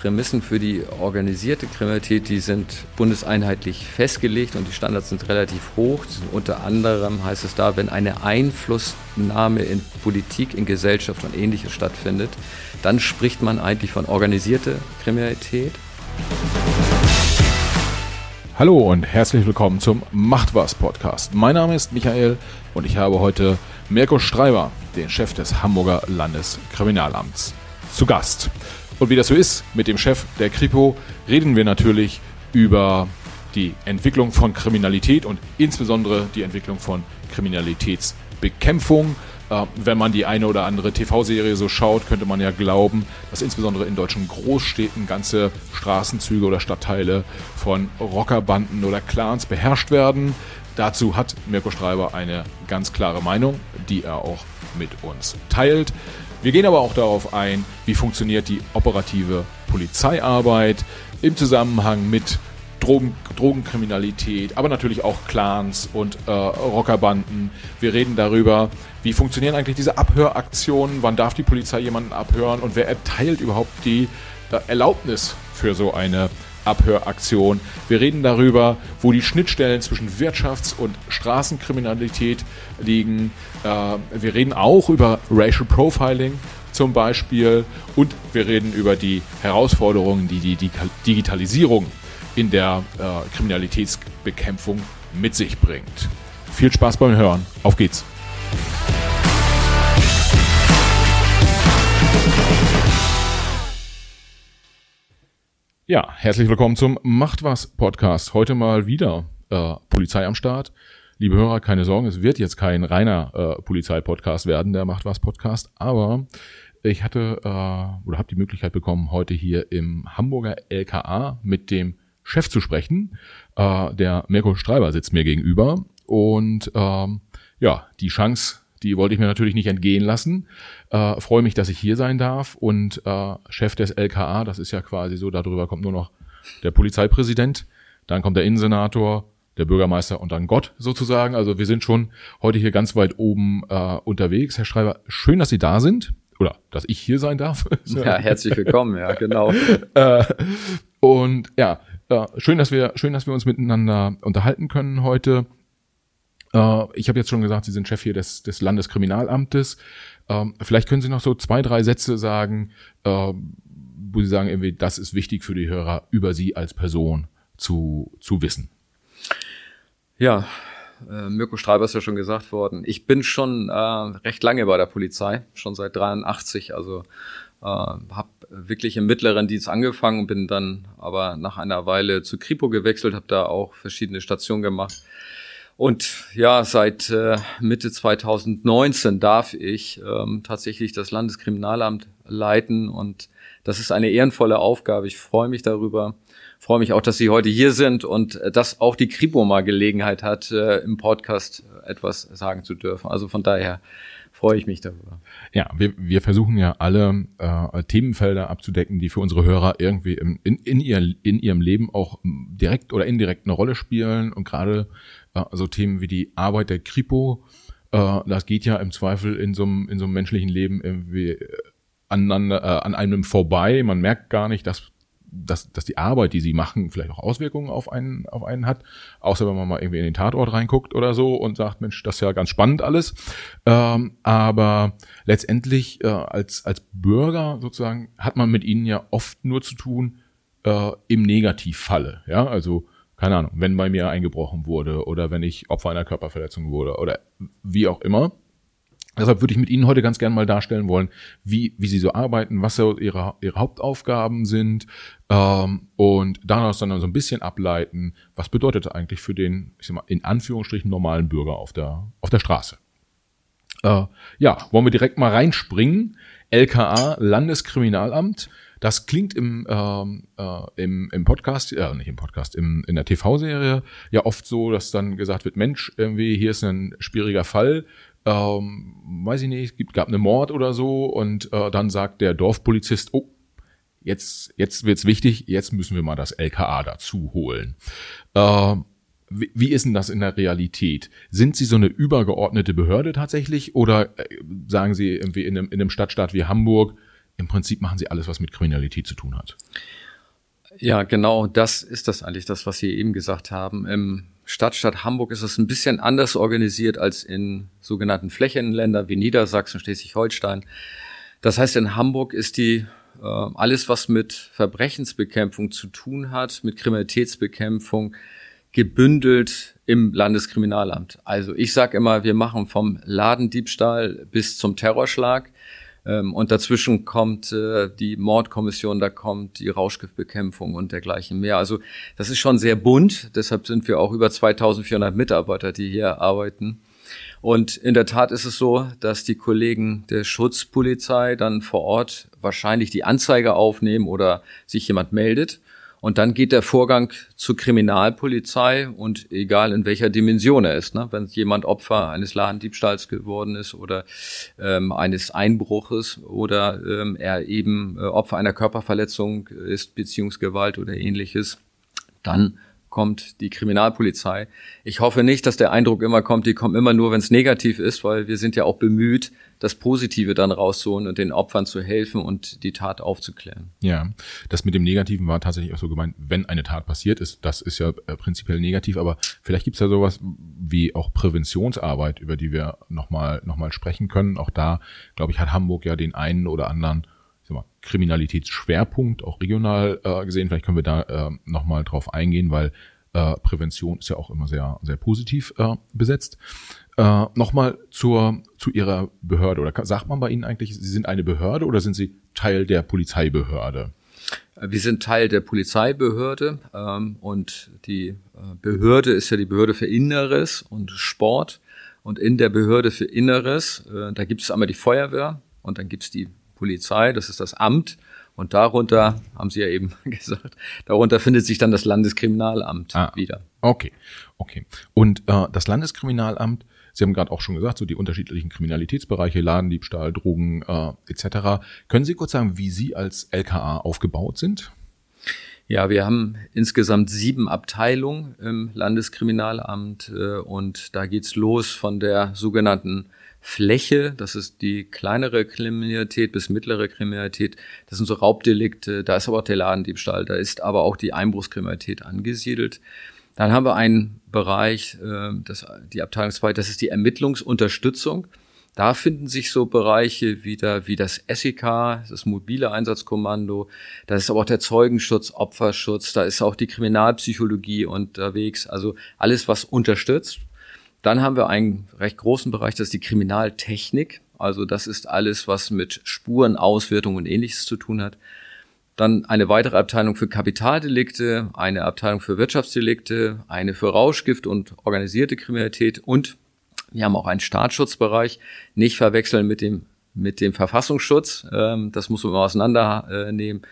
Prämissen für die organisierte Kriminalität, die sind bundeseinheitlich festgelegt und die Standards sind relativ hoch. Unter anderem heißt es da, wenn eine Einflussnahme in Politik, in Gesellschaft und ähnliches stattfindet, dann spricht man eigentlich von organisierter Kriminalität. Hallo und herzlich willkommen zum Macht was Podcast. Mein Name ist Michael und ich habe heute Mirko Streiber, den Chef des Hamburger Landeskriminalamts, zu Gast. Und wie das so ist mit dem Chef der Kripo, reden wir natürlich über die Entwicklung von Kriminalität und insbesondere die Entwicklung von Kriminalitätsbekämpfung. Äh, wenn man die eine oder andere TV-Serie so schaut, könnte man ja glauben, dass insbesondere in deutschen Großstädten ganze Straßenzüge oder Stadtteile von Rockerbanden oder Clans beherrscht werden. Dazu hat Mirko Streiber eine ganz klare Meinung, die er auch mit uns teilt. Wir gehen aber auch darauf ein, wie funktioniert die operative Polizeiarbeit im Zusammenhang mit Drogen, Drogenkriminalität, aber natürlich auch Clans und äh, Rockerbanden. Wir reden darüber, wie funktionieren eigentlich diese Abhöraktionen, wann darf die Polizei jemanden abhören und wer erteilt überhaupt die äh, Erlaubnis für so eine Abhöraktion. Wir reden darüber, wo die Schnittstellen zwischen Wirtschafts- und Straßenkriminalität liegen. Äh, wir reden auch über Racial Profiling zum Beispiel und wir reden über die Herausforderungen, die die Digitalisierung in der äh, Kriminalitätsbekämpfung mit sich bringt. Viel Spaß beim Hören. Auf geht's. Ja, herzlich willkommen zum Macht was Podcast. Heute mal wieder äh, Polizei am Start. Liebe Hörer, keine Sorgen, es wird jetzt kein reiner äh, Polizei-Podcast werden, der Macht was Podcast, aber ich hatte äh, oder habe die Möglichkeit bekommen, heute hier im Hamburger LKA mit dem Chef zu sprechen. Äh, der Mirko Streiber sitzt mir gegenüber und ähm, ja, die Chance die wollte ich mir natürlich nicht entgehen lassen. Äh, freue mich, dass ich hier sein darf. Und äh, Chef des LKA, das ist ja quasi so, darüber kommt nur noch der Polizeipräsident, dann kommt der Innensenator, der Bürgermeister und dann Gott sozusagen. Also wir sind schon heute hier ganz weit oben äh, unterwegs. Herr Schreiber, schön, dass Sie da sind. Oder dass ich hier sein darf. Ja, herzlich willkommen, ja, genau. äh, und ja, äh, schön, dass wir, schön, dass wir uns miteinander unterhalten können heute. Äh, ich habe jetzt schon gesagt, Sie sind Chef hier des, des Landeskriminalamtes. Ähm, vielleicht können Sie noch so zwei, drei Sätze sagen, äh, wo Sie sagen, irgendwie, das ist wichtig für die Hörer, über Sie als Person zu, zu wissen. Ja, äh, Mirko Streiber ist ja schon gesagt worden. Ich bin schon äh, recht lange bei der Polizei, schon seit 83, also äh, habe wirklich im mittleren Dienst angefangen, bin dann aber nach einer Weile zu Kripo gewechselt, habe da auch verschiedene Stationen gemacht und ja, seit äh, Mitte 2019 darf ich ähm, tatsächlich das Landeskriminalamt leiten und das ist eine ehrenvolle Aufgabe. Ich freue mich darüber. Freue mich auch, dass Sie heute hier sind und äh, dass auch die Kripo mal Gelegenheit hat, äh, im Podcast etwas sagen zu dürfen. Also von daher freue ich mich darüber. Ja, wir, wir versuchen ja alle äh, Themenfelder abzudecken, die für unsere Hörer irgendwie im, in, in, ihr, in ihrem Leben auch direkt oder indirekt eine Rolle spielen. Und gerade äh, so Themen wie die Arbeit der Kripo, äh, das geht ja im Zweifel in so einem, in so einem menschlichen Leben irgendwie äh, aneinander, äh, an einem vorbei. Man merkt gar nicht, dass dass, dass die Arbeit, die sie machen, vielleicht auch Auswirkungen auf einen, auf einen hat. Außer wenn man mal irgendwie in den Tatort reinguckt oder so und sagt, Mensch, das ist ja ganz spannend alles. Ähm, aber letztendlich als, als Bürger sozusagen hat man mit ihnen ja oft nur zu tun im Negativfalle. Ja, also keine Ahnung, wenn bei mir eingebrochen wurde oder wenn ich Opfer einer Körperverletzung wurde oder wie auch immer. Deshalb würde ich mit Ihnen heute ganz gerne mal darstellen wollen, wie, wie Sie so arbeiten, was so Ihre, Ihre Hauptaufgaben sind ähm, und daraus dann so ein bisschen ableiten, was bedeutet eigentlich für den, ich sag mal, in Anführungsstrichen normalen Bürger auf der, auf der Straße. Äh, ja, wollen wir direkt mal reinspringen. LKA, Landeskriminalamt. Das klingt im, ähm, äh, im, im Podcast, äh, nicht im Podcast, im, in der TV-Serie ja oft so, dass dann gesagt wird, Mensch, irgendwie hier ist ein schwieriger Fall, ähm, weiß ich nicht, es gab eine Mord oder so und äh, dann sagt der Dorfpolizist, oh, jetzt, jetzt wird's wichtig, jetzt müssen wir mal das LKA dazu holen. Äh, wie, ist denn das in der Realität? Sind Sie so eine übergeordnete Behörde tatsächlich oder äh, sagen Sie irgendwie in einem, in einem Stadtstaat wie Hamburg, im Prinzip machen sie alles, was mit Kriminalität zu tun hat. Ja, genau, das ist das eigentlich, das, was Sie eben gesagt haben. Im Stadtstaat Hamburg ist es ein bisschen anders organisiert als in sogenannten Flächenländern wie Niedersachsen, Schleswig-Holstein. Das heißt, in Hamburg ist die äh, alles, was mit Verbrechensbekämpfung zu tun hat, mit Kriminalitätsbekämpfung, gebündelt im Landeskriminalamt. Also ich sage immer, wir machen vom Ladendiebstahl bis zum Terrorschlag ähm, und dazwischen kommt äh, die Mordkommission, da kommt die Rauschgiftbekämpfung und dergleichen mehr. Also das ist schon sehr bunt. Deshalb sind wir auch über 2400 Mitarbeiter, die hier arbeiten. Und in der Tat ist es so, dass die Kollegen der Schutzpolizei dann vor Ort wahrscheinlich die Anzeige aufnehmen oder sich jemand meldet. Und dann geht der Vorgang zur Kriminalpolizei und egal in welcher Dimension er ist, ne? wenn jemand Opfer eines Ladendiebstahls geworden ist oder ähm, eines Einbruches oder ähm, er eben äh, Opfer einer Körperverletzung ist, Beziehungsgewalt oder ähnliches, dann kommt die Kriminalpolizei. Ich hoffe nicht, dass der Eindruck immer kommt, die kommen immer nur, wenn es negativ ist, weil wir sind ja auch bemüht, das Positive dann rauszuholen und den Opfern zu helfen und die Tat aufzuklären. Ja, das mit dem Negativen war tatsächlich auch so gemeint, wenn eine Tat passiert ist, das ist ja äh, prinzipiell negativ, aber vielleicht gibt es ja sowas wie auch Präventionsarbeit, über die wir nochmal noch mal sprechen können. Auch da, glaube ich, hat Hamburg ja den einen oder anderen mal, Kriminalitätsschwerpunkt, auch regional äh, gesehen. Vielleicht können wir da äh, nochmal drauf eingehen, weil äh, Prävention ist ja auch immer sehr, sehr positiv äh, besetzt. Äh, nochmal zur, zu Ihrer Behörde oder sagt man bei Ihnen eigentlich, Sie sind eine Behörde oder sind Sie Teil der Polizeibehörde? Wir sind Teil der Polizeibehörde ähm, und die äh, Behörde ist ja die Behörde für Inneres und Sport. Und in der Behörde für Inneres, äh, da gibt es einmal die Feuerwehr und dann gibt es die Polizei, das ist das Amt. Und darunter, haben Sie ja eben gesagt, darunter findet sich dann das Landeskriminalamt ah, wieder. Okay, okay. Und äh, das Landeskriminalamt, Sie haben gerade auch schon gesagt, so die unterschiedlichen Kriminalitätsbereiche, Ladendiebstahl, Drogen äh, etc. Können Sie kurz sagen, wie Sie als LKA aufgebaut sind? Ja, wir haben insgesamt sieben Abteilungen im Landeskriminalamt äh, und da geht's los von der sogenannten Fläche, das ist die kleinere Kriminalität bis mittlere Kriminalität, das sind so Raubdelikte, da ist aber auch der Ladendiebstahl, da ist aber auch die Einbruchskriminalität angesiedelt. Dann haben wir einen Bereich, äh, das, die Abteilung 2, das ist die Ermittlungsunterstützung. Da finden sich so Bereiche wieder wie das SEK, das mobile Einsatzkommando, da ist aber auch der Zeugenschutz, Opferschutz, da ist auch die Kriminalpsychologie unterwegs, also alles, was unterstützt. Dann haben wir einen recht großen Bereich, das ist die Kriminaltechnik. Also das ist alles, was mit Spurenauswertung und ähnliches zu tun hat. Dann eine weitere Abteilung für Kapitaldelikte, eine Abteilung für Wirtschaftsdelikte, eine für Rauschgift und organisierte Kriminalität und wir haben auch einen Staatsschutzbereich. Nicht verwechseln mit dem, mit dem Verfassungsschutz. Ähm, das muss man mal auseinandernehmen.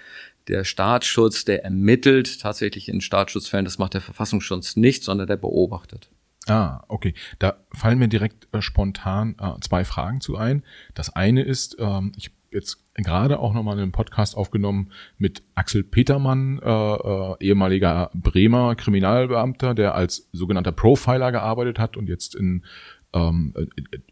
Der Staatsschutz, der ermittelt tatsächlich in Staatsschutzfällen. Das macht der Verfassungsschutz nicht, sondern der beobachtet. Ah, okay. Da fallen mir direkt äh, spontan äh, zwei Fragen zu ein. Das eine ist, ähm, ich habe jetzt gerade auch nochmal einen Podcast aufgenommen mit Axel Petermann, äh, äh, ehemaliger Bremer Kriminalbeamter, der als sogenannter Profiler gearbeitet hat und jetzt in, ähm,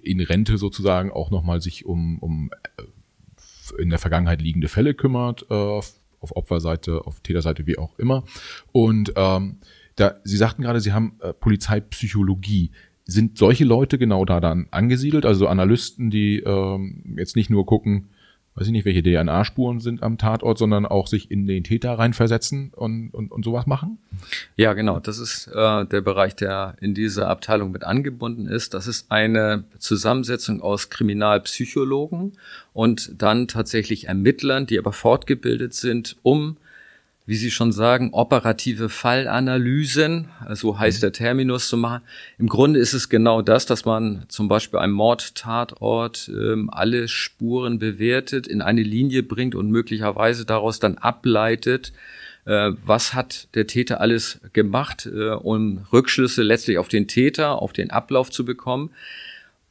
in Rente sozusagen auch nochmal sich um, um äh, in der Vergangenheit liegende Fälle kümmert, äh, auf Opferseite, auf Täterseite, wie auch immer. Und ähm, da, Sie sagten gerade, Sie haben äh, Polizeipsychologie. Sind solche Leute genau da dann angesiedelt? Also Analysten, die ähm, jetzt nicht nur gucken, weiß ich nicht, welche DNA-Spuren sind am Tatort, sondern auch sich in den Täter reinversetzen und, und, und sowas machen? Ja, genau. Das ist äh, der Bereich, der in diese Abteilung mit angebunden ist. Das ist eine Zusammensetzung aus Kriminalpsychologen und dann tatsächlich Ermittlern, die aber fortgebildet sind, um wie Sie schon sagen, operative Fallanalysen, so heißt der Terminus zu machen. Im Grunde ist es genau das, dass man zum Beispiel einem Mordtatort ähm, alle Spuren bewertet, in eine Linie bringt und möglicherweise daraus dann ableitet, äh, was hat der Täter alles gemacht, äh, um Rückschlüsse letztlich auf den Täter, auf den Ablauf zu bekommen.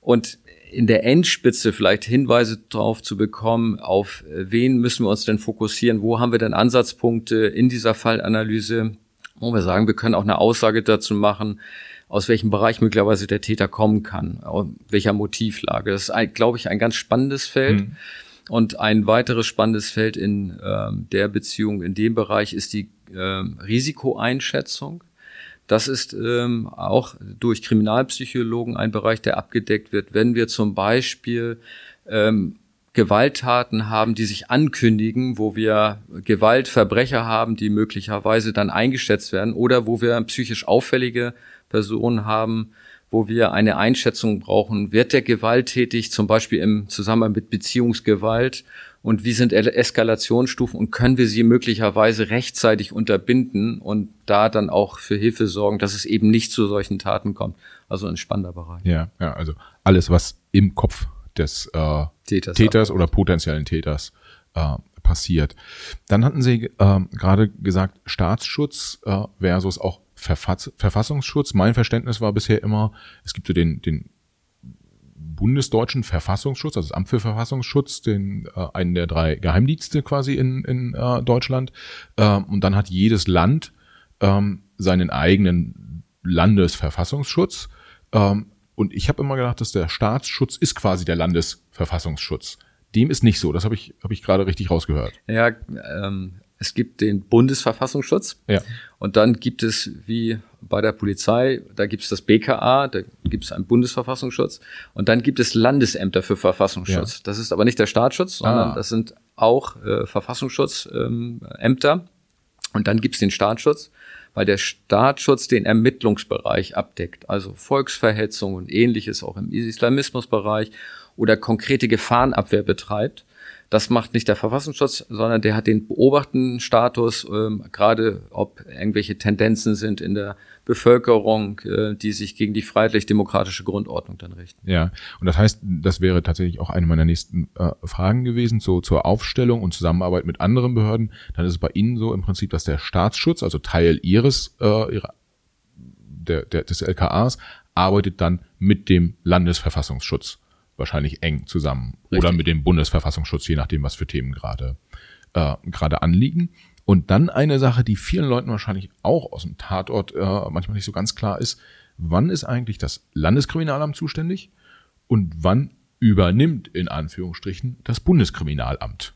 Und in der Endspitze vielleicht Hinweise darauf zu bekommen, auf äh, wen müssen wir uns denn fokussieren, wo haben wir denn Ansatzpunkte in dieser Fallanalyse, wo wir sagen, wir können auch eine Aussage dazu machen, aus welchem Bereich möglicherweise der Täter kommen kann, welcher Motivlage. Das ist, glaube ich, ein ganz spannendes Feld. Mhm. Und ein weiteres spannendes Feld in ähm, der Beziehung, in dem Bereich, ist die ähm, Risikoeinschätzung. Das ist ähm, auch durch Kriminalpsychologen ein Bereich, der abgedeckt wird. Wenn wir zum Beispiel ähm, Gewalttaten haben, die sich ankündigen, wo wir Gewaltverbrecher haben, die möglicherweise dann eingeschätzt werden, oder wo wir psychisch auffällige Personen haben, wo wir eine Einschätzung brauchen, wird der gewalttätig, zum Beispiel im Zusammenhang mit Beziehungsgewalt und wie sind Eskalationsstufen und können wir sie möglicherweise rechtzeitig unterbinden und da dann auch für Hilfe sorgen, dass es eben nicht zu solchen Taten kommt. Also ein spannender Bereich. Ja, ja, also alles, was im Kopf des äh, Täters, Täters oder potenziellen Täters äh, passiert. Dann hatten Sie äh, gerade gesagt, Staatsschutz äh, versus auch Verfass Verfassungsschutz. Mein Verständnis war bisher immer, es gibt so den, den bundesdeutschen Verfassungsschutz, also das Amt für Verfassungsschutz, den äh, einen der drei Geheimdienste quasi in, in äh, Deutschland. Äh, und dann hat jedes Land ähm, seinen eigenen Landesverfassungsschutz. Ähm, und ich habe immer gedacht, dass der Staatsschutz ist quasi der Landesverfassungsschutz. Dem ist nicht so. Das habe ich, hab ich gerade richtig rausgehört. Ja, ähm, es gibt den Bundesverfassungsschutz. Ja. Und dann gibt es, wie bei der Polizei, da gibt es das BKA, da gibt es einen Bundesverfassungsschutz. Und dann gibt es Landesämter für Verfassungsschutz. Ja. Das ist aber nicht der Staatsschutz, sondern ah. das sind auch äh, Verfassungsschutzämter. Ähm, und dann gibt es den Staatsschutz weil der Staatsschutz den Ermittlungsbereich abdeckt, also Volksverhetzung und ähnliches auch im Islamismusbereich oder konkrete Gefahrenabwehr betreibt. Das macht nicht der Verfassungsschutz, sondern der hat den beobachtenden Status, ähm, gerade ob irgendwelche Tendenzen sind in der Bevölkerung, äh, die sich gegen die freiheitlich-demokratische Grundordnung dann richten. Ja, und das heißt, das wäre tatsächlich auch eine meiner nächsten äh, Fragen gewesen, so zur Aufstellung und Zusammenarbeit mit anderen Behörden. Dann ist es bei Ihnen so im Prinzip, dass der Staatsschutz, also Teil Ihres, äh, ihrer, der, der, des LKAs, arbeitet dann mit dem Landesverfassungsschutz wahrscheinlich eng zusammen. Richtig. Oder mit dem Bundesverfassungsschutz, je nachdem, was für Themen gerade äh, gerade anliegen. Und dann eine Sache, die vielen Leuten wahrscheinlich auch aus dem Tatort äh, manchmal nicht so ganz klar ist, wann ist eigentlich das Landeskriminalamt zuständig und wann übernimmt in Anführungsstrichen das Bundeskriminalamt?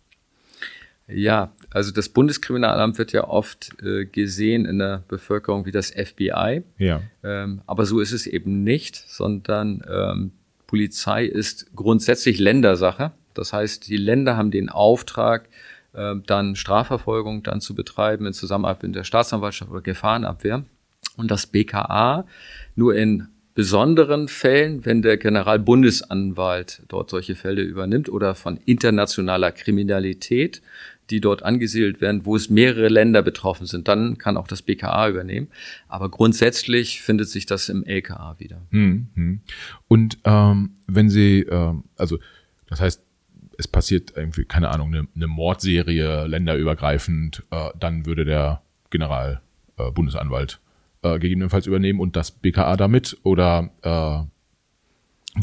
Ja, also das Bundeskriminalamt wird ja oft äh, gesehen in der Bevölkerung wie das FBI. Ja. Ähm, aber so ist es eben nicht, sondern ähm, Polizei ist grundsätzlich Ländersache. Das heißt, die Länder haben den Auftrag, äh, dann Strafverfolgung dann zu betreiben in Zusammenarbeit mit der Staatsanwaltschaft oder Gefahrenabwehr. Und das BKA nur in besonderen Fällen, wenn der Generalbundesanwalt dort solche Fälle übernimmt oder von internationaler Kriminalität, die dort angesiedelt werden, wo es mehrere Länder betroffen sind, dann kann auch das BKA übernehmen. Aber grundsätzlich findet sich das im LKA wieder. Mhm. Und ähm, wenn Sie, ähm, also das heißt, es passiert irgendwie, keine Ahnung, eine, eine Mordserie länderübergreifend, äh, dann würde der Generalbundesanwalt äh, äh, gegebenenfalls übernehmen und das BKA damit oder äh,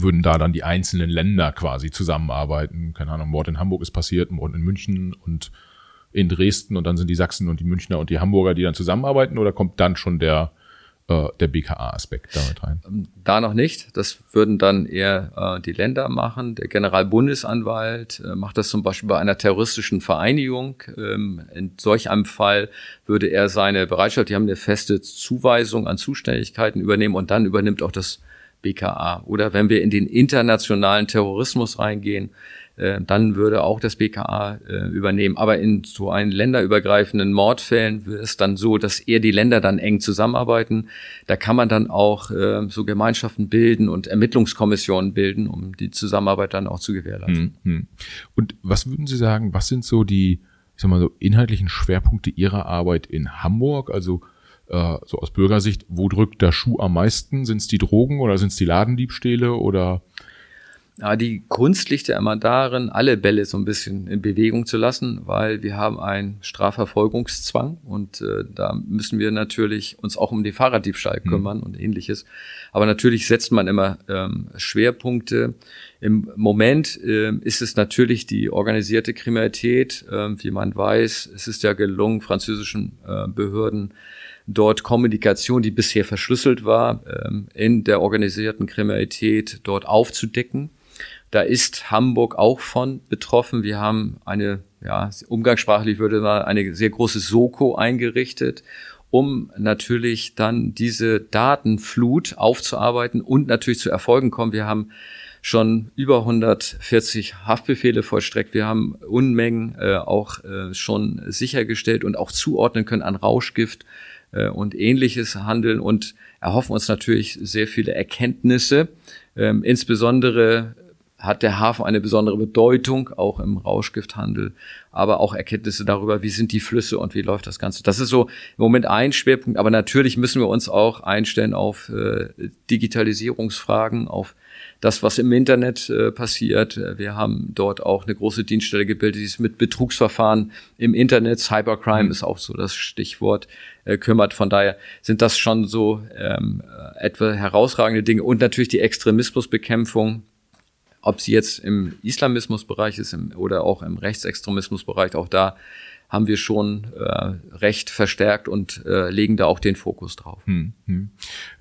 würden da dann die einzelnen Länder quasi zusammenarbeiten. Keine Ahnung, Mord in Hamburg ist passiert, Mord in München und in Dresden und dann sind die Sachsen und die Münchner und die Hamburger, die dann zusammenarbeiten oder kommt dann schon der äh, der BKA-Aspekt damit rein? Ähm, da noch nicht. Das würden dann eher äh, die Länder machen. Der Generalbundesanwalt äh, macht das zum Beispiel bei einer terroristischen Vereinigung. Ähm, in solch einem Fall würde er seine Bereitschaft, die haben eine feste Zuweisung an Zuständigkeiten übernehmen und dann übernimmt auch das BKA. Oder wenn wir in den internationalen Terrorismus reingehen, äh, dann würde auch das BKA äh, übernehmen. Aber in so einen länderübergreifenden Mordfällen ist es dann so, dass eher die Länder dann eng zusammenarbeiten. Da kann man dann auch äh, so Gemeinschaften bilden und Ermittlungskommissionen bilden, um die Zusammenarbeit dann auch zu gewährleisten. Mhm. Und was würden Sie sagen, was sind so die, ich sag mal so, inhaltlichen Schwerpunkte Ihrer Arbeit in Hamburg? Also äh, so aus Bürgersicht, wo drückt der Schuh am meisten? Sind es die Drogen oder sind es die Ladendiebstähle oder? Ja, die Kunst liegt ja immer darin, alle Bälle so ein bisschen in Bewegung zu lassen, weil wir haben einen Strafverfolgungszwang und äh, da müssen wir natürlich uns auch um den Fahrraddiebstahl hm. kümmern mhm. und ähnliches. Aber natürlich setzt man immer ähm, Schwerpunkte. Im Moment äh, ist es natürlich die organisierte Kriminalität. Äh, wie man weiß, es ist ja gelungen, französischen äh, Behörden dort Kommunikation, die bisher verschlüsselt war, ähm, in der organisierten Kriminalität dort aufzudecken. Da ist Hamburg auch von betroffen. Wir haben eine, ja, umgangssprachlich würde man eine sehr große Soko eingerichtet um natürlich dann diese Datenflut aufzuarbeiten und natürlich zu Erfolgen kommen. Wir haben schon über 140 Haftbefehle vollstreckt. Wir haben Unmengen äh, auch äh, schon sichergestellt und auch zuordnen können an Rauschgift äh, und ähnliches Handeln und erhoffen uns natürlich sehr viele Erkenntnisse. Ähm, insbesondere hat der Hafen eine besondere Bedeutung, auch im Rauschgifthandel, aber auch Erkenntnisse darüber, wie sind die Flüsse und wie läuft das Ganze. Das ist so im Moment ein Schwerpunkt, aber natürlich müssen wir uns auch einstellen auf äh, Digitalisierungsfragen, auf das, was im Internet äh, passiert. Wir haben dort auch eine große Dienststelle gebildet, die sich mit Betrugsverfahren im Internet, Cybercrime mhm. ist auch so das Stichwort, äh, kümmert. Von daher sind das schon so ähm, etwa herausragende Dinge und natürlich die Extremismusbekämpfung ob sie jetzt im Islamismusbereich ist im, oder auch im Rechtsextremismusbereich, auch da haben wir schon äh, recht verstärkt und äh, legen da auch den Fokus drauf. Hm, hm.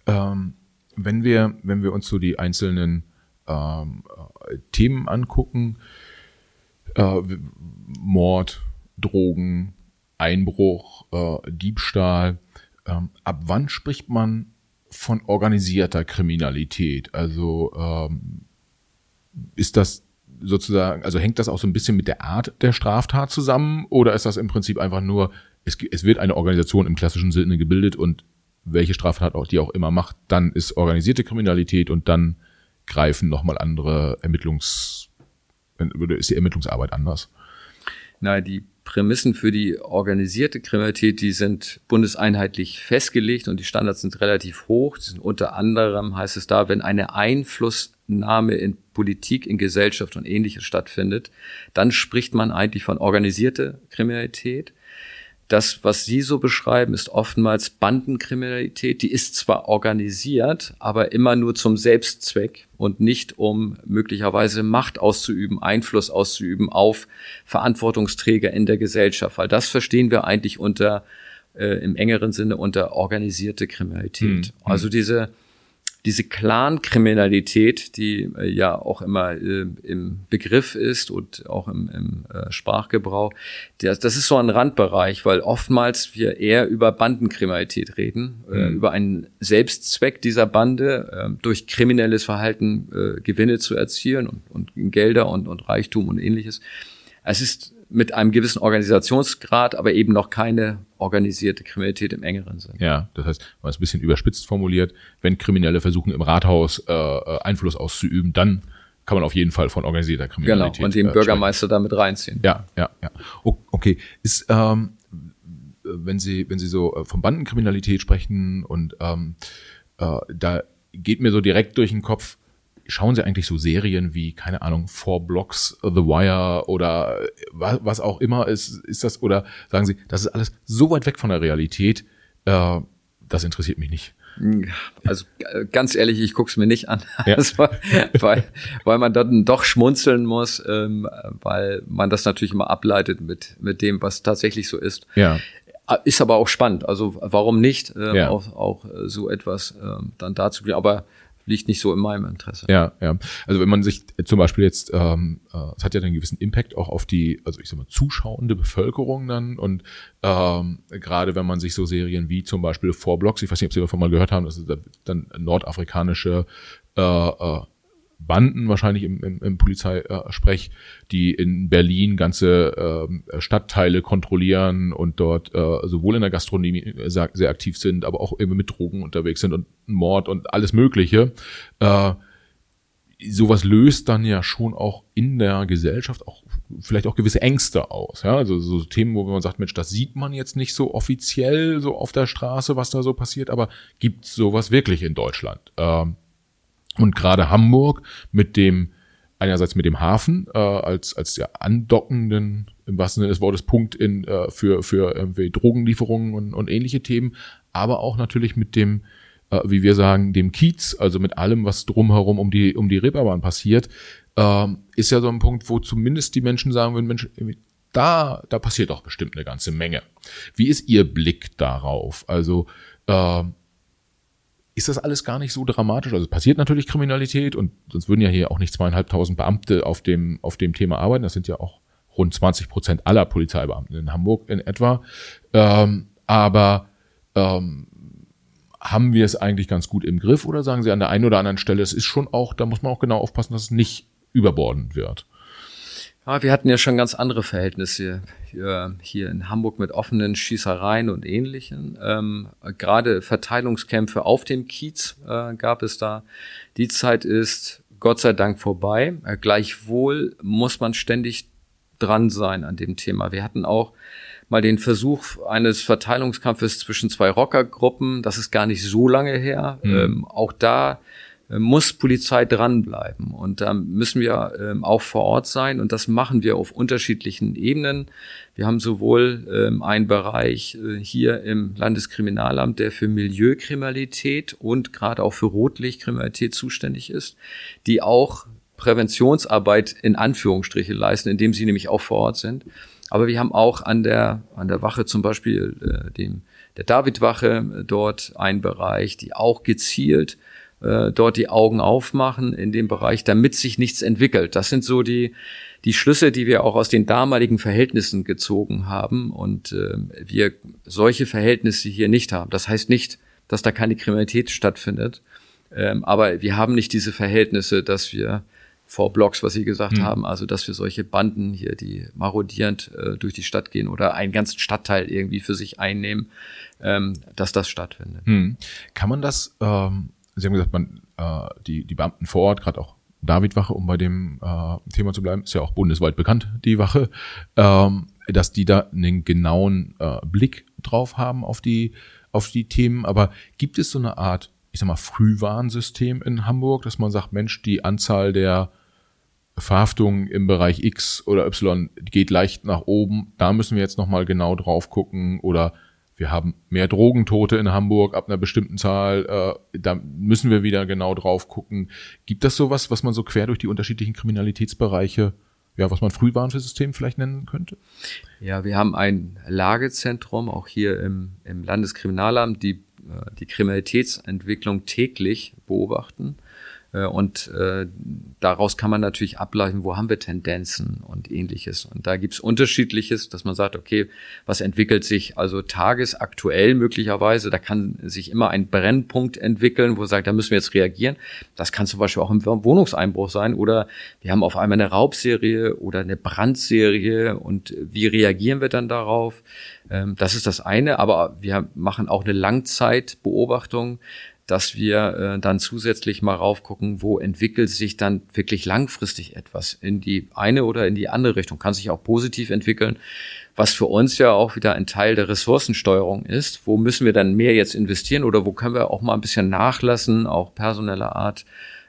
Ähm, wenn wir wenn wir uns so die einzelnen ähm, äh, Themen angucken, äh, Mord, Drogen, Einbruch, äh, Diebstahl, ähm, ab wann spricht man von organisierter Kriminalität? Also ähm, ist das sozusagen, also hängt das auch so ein bisschen mit der Art der Straftat zusammen? Oder ist das im Prinzip einfach nur, es, es wird eine Organisation im klassischen Sinne gebildet und welche Straftat auch die auch immer macht, dann ist organisierte Kriminalität und dann greifen nochmal andere Ermittlungs, ist die Ermittlungsarbeit anders? Na, die Prämissen für die organisierte Kriminalität, die sind bundeseinheitlich festgelegt und die Standards sind relativ hoch. Sind unter anderem heißt es da, wenn eine Einflussnahme in Politik, in Gesellschaft und ähnliches stattfindet, dann spricht man eigentlich von organisierte Kriminalität. Das, was Sie so beschreiben, ist oftmals Bandenkriminalität. Die ist zwar organisiert, aber immer nur zum Selbstzweck und nicht um möglicherweise Macht auszuüben, Einfluss auszuüben auf Verantwortungsträger in der Gesellschaft. Weil das verstehen wir eigentlich unter äh, im engeren Sinne unter organisierte Kriminalität. Mhm. Also diese diese Clan-Kriminalität, die äh, ja auch immer äh, im Begriff ist und auch im, im äh, Sprachgebrauch, das, das ist so ein Randbereich, weil oftmals wir eher über Bandenkriminalität reden, äh, mhm. über einen Selbstzweck dieser Bande, äh, durch kriminelles Verhalten äh, Gewinne zu erzielen und, und Gelder und, und Reichtum und ähnliches. Es ist mit einem gewissen Organisationsgrad, aber eben noch keine organisierte Kriminalität im engeren Sinn. Ja, das heißt, man es ein bisschen überspitzt formuliert, wenn Kriminelle versuchen, im Rathaus äh, äh Einfluss auszuüben, dann kann man auf jeden Fall von organisierter Kriminalität Genau, und den äh, Bürgermeister damit reinziehen. Ja, ja, ja. Okay, ist, ähm, wenn Sie, wenn Sie so äh, von Bandenkriminalität sprechen und ähm, äh, da geht mir so direkt durch den Kopf, schauen Sie eigentlich so Serien wie, keine Ahnung, Four Blocks, The Wire oder was, was auch immer ist, ist das, oder sagen Sie, das ist alles so weit weg von der Realität, äh, das interessiert mich nicht. Also ganz ehrlich, ich guck's mir nicht an, ja. also, weil, weil man dann doch schmunzeln muss, ähm, weil man das natürlich immer ableitet mit, mit dem, was tatsächlich so ist. Ja. Ist aber auch spannend. Also warum nicht äh, ja. auch, auch so etwas äh, dann dazu. Aber liegt nicht so in meinem Interesse. Ja, ja. Also wenn man sich zum Beispiel jetzt, ähm, äh, es hat ja einen gewissen Impact auch auf die, also ich sag mal, zuschauende Bevölkerung dann und ähm, gerade wenn man sich so Serien wie zum Beispiel Four Blocks, ich weiß nicht, ob Sie davon mal gehört haben, das ist dann nordafrikanische äh, äh, Banden wahrscheinlich im, im, im Polizeisprech, die in Berlin ganze äh, Stadtteile kontrollieren und dort äh, sowohl in der Gastronomie sehr, sehr aktiv sind, aber auch eben mit Drogen unterwegs sind und Mord und alles Mögliche. Äh, sowas löst dann ja schon auch in der Gesellschaft auch vielleicht auch gewisse Ängste aus. Ja? Also so Themen, wo man sagt, Mensch, das sieht man jetzt nicht so offiziell so auf der Straße, was da so passiert, aber gibt's sowas wirklich in Deutschland? Ähm, und gerade Hamburg mit dem, einerseits mit dem Hafen äh, als, als der andockenden, im wahrsten Sinne des Wortes, Punkt in, äh, für, für irgendwie Drogenlieferungen und, und ähnliche Themen, aber auch natürlich mit dem, äh, wie wir sagen, dem Kiez, also mit allem, was drumherum um die, um die Reeperbahn passiert, äh, ist ja so ein Punkt, wo zumindest die Menschen sagen würden, Mensch, da, da passiert doch bestimmt eine ganze Menge. Wie ist Ihr Blick darauf? Also, äh, ist das alles gar nicht so dramatisch. Also passiert natürlich Kriminalität und sonst würden ja hier auch nicht zweieinhalbtausend Beamte auf dem, auf dem Thema arbeiten. Das sind ja auch rund 20 Prozent aller Polizeibeamten in Hamburg in etwa. Ähm, aber ähm, haben wir es eigentlich ganz gut im Griff oder sagen Sie an der einen oder anderen Stelle, es ist schon auch, da muss man auch genau aufpassen, dass es nicht überbordend wird? Ja, wir hatten ja schon ganz andere Verhältnisse hier, in Hamburg mit offenen Schießereien und Ähnlichem. Ähm, gerade Verteilungskämpfe auf dem Kiez äh, gab es da. Die Zeit ist Gott sei Dank vorbei. Äh, gleichwohl muss man ständig dran sein an dem Thema. Wir hatten auch mal den Versuch eines Verteilungskampfes zwischen zwei Rockergruppen. Das ist gar nicht so lange her. Mhm. Ähm, auch da muss Polizei dranbleiben. Und da müssen wir ähm, auch vor Ort sein. Und das machen wir auf unterschiedlichen Ebenen. Wir haben sowohl ähm, einen Bereich äh, hier im Landeskriminalamt, der für Milieukriminalität und gerade auch für Rotlichtkriminalität zuständig ist, die auch Präventionsarbeit in Anführungsstriche leisten, indem sie nämlich auch vor Ort sind. Aber wir haben auch an der, an der Wache zum Beispiel, äh, dem, der Davidwache äh, dort einen Bereich, die auch gezielt äh, dort die Augen aufmachen in dem Bereich, damit sich nichts entwickelt. Das sind so die, die Schlüsse, die wir auch aus den damaligen Verhältnissen gezogen haben und äh, wir solche Verhältnisse hier nicht haben. Das heißt nicht, dass da keine Kriminalität stattfindet, ähm, aber wir haben nicht diese Verhältnisse, dass wir vor Blocks, was Sie gesagt mhm. haben, also dass wir solche Banden hier, die marodierend äh, durch die Stadt gehen oder einen ganzen Stadtteil irgendwie für sich einnehmen, ähm, dass das stattfindet. Mhm. Kann man das ähm, Sie haben gesagt, man, äh, die, die Beamten vor Ort, gerade auch Davidwache, um bei dem äh, Thema zu bleiben, ist ja auch bundesweit bekannt, die Wache, ähm, dass die da einen genauen äh, Blick drauf haben auf die, auf die Themen. Aber gibt es so eine Art, ich sag mal, Frühwarnsystem in Hamburg, dass man sagt, Mensch, die Anzahl der Verhaftungen im Bereich X oder Y geht leicht nach oben, da müssen wir jetzt nochmal genau drauf gucken oder wir haben mehr Drogentote in Hamburg ab einer bestimmten Zahl, äh, da müssen wir wieder genau drauf gucken. Gibt das sowas, was man so quer durch die unterschiedlichen Kriminalitätsbereiche, ja, was man Frühwarnsystem vielleicht nennen könnte? Ja, wir haben ein Lagezentrum, auch hier im, im Landeskriminalamt, die äh, die Kriminalitätsentwicklung täglich beobachten. Äh, und äh, daraus kann man natürlich ableiten, wo haben wir Tendenzen und ähnliches. Und da gibt's unterschiedliches, dass man sagt, okay, was entwickelt sich also tagesaktuell möglicherweise? Da kann sich immer ein Brennpunkt entwickeln, wo man sagt, da müssen wir jetzt reagieren. Das kann zum Beispiel auch im Wohnungseinbruch sein oder wir haben auf einmal eine Raubserie oder eine Brandserie und wie reagieren wir dann darauf? Ähm, das ist das eine, aber wir machen auch eine Langzeitbeobachtung dass wir äh, dann zusätzlich mal raufgucken, wo entwickelt sich dann wirklich langfristig etwas in die eine oder in die andere Richtung. Kann sich auch positiv entwickeln, was für uns ja auch wieder ein Teil der Ressourcensteuerung ist. Wo müssen wir dann mehr jetzt investieren oder wo können wir auch mal ein bisschen nachlassen, auch personeller Art,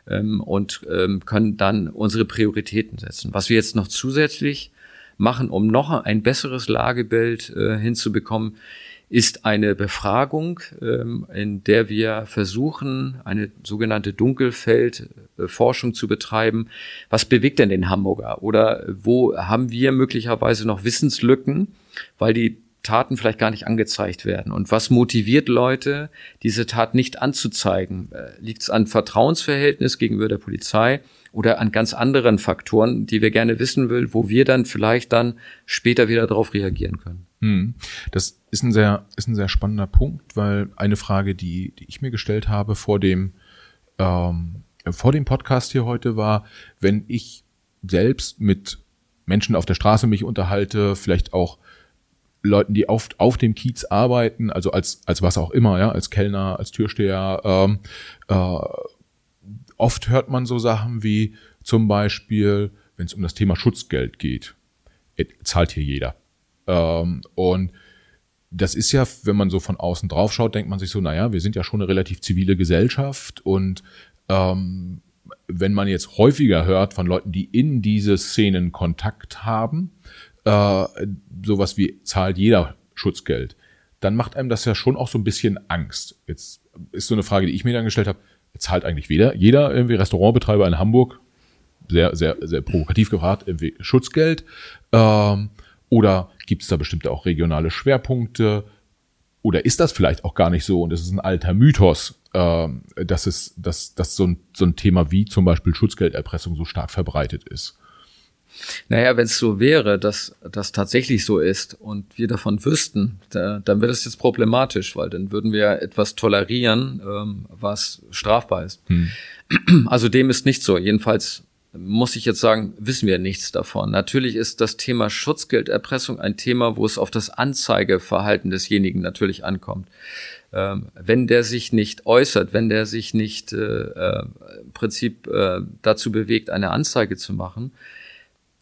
ähm, und ähm, können dann unsere Prioritäten setzen. Was wir jetzt noch zusätzlich machen, um noch ein besseres Lagebild äh, hinzubekommen, ist eine Befragung, ähm, in der wir versuchen, eine sogenannte Dunkelfeldforschung zu betreiben. Was bewegt denn den Hamburger? Oder wo haben wir möglicherweise noch Wissenslücken, weil die Taten vielleicht gar nicht angezeigt werden? Und was motiviert Leute, diese Tat nicht anzuzeigen? Äh, Liegt es an Vertrauensverhältnis gegenüber der Polizei oder an ganz anderen Faktoren, die wir gerne wissen will, wo wir dann vielleicht dann später wieder darauf reagieren können? Hm. Das ist ein sehr, ist ein sehr spannender Punkt, weil eine Frage, die, die ich mir gestellt habe vor dem, ähm, vor dem Podcast hier heute war, wenn ich selbst mit Menschen auf der Straße mich unterhalte, vielleicht auch Leuten, die oft auf dem Kiez arbeiten, also als, als was auch immer, ja, als Kellner, als Türsteher, ähm, äh, oft hört man so Sachen wie zum Beispiel, wenn es um das Thema Schutzgeld geht, zahlt hier jeder. Ähm, und das ist ja, wenn man so von außen drauf schaut, denkt man sich so, naja, wir sind ja schon eine relativ zivile Gesellschaft und ähm, wenn man jetzt häufiger hört von Leuten, die in diese Szenen Kontakt haben, äh, sowas wie zahlt jeder Schutzgeld, dann macht einem das ja schon auch so ein bisschen Angst. Jetzt ist so eine Frage, die ich mir dann gestellt habe, zahlt eigentlich jeder, jeder irgendwie Restaurantbetreiber in Hamburg, sehr, sehr, sehr provokativ gefragt, irgendwie Schutzgeld. Ähm, oder gibt es da bestimmte auch regionale Schwerpunkte? Oder ist das vielleicht auch gar nicht so und es ist ein alter Mythos, äh, dass es, dass, dass so ein, so ein Thema wie zum Beispiel Schutzgelderpressung so stark verbreitet ist. Naja, wenn es so wäre, dass das tatsächlich so ist und wir davon wüssten, da, dann wäre das jetzt problematisch, weil dann würden wir etwas tolerieren, ähm, was strafbar ist. Hm. Also dem ist nicht so. Jedenfalls muss ich jetzt sagen, wissen wir nichts davon. Natürlich ist das Thema Schutzgelderpressung ein Thema, wo es auf das Anzeigeverhalten desjenigen natürlich ankommt. Ähm, wenn der sich nicht äußert, wenn der sich nicht äh, äh, im Prinzip äh, dazu bewegt, eine Anzeige zu machen,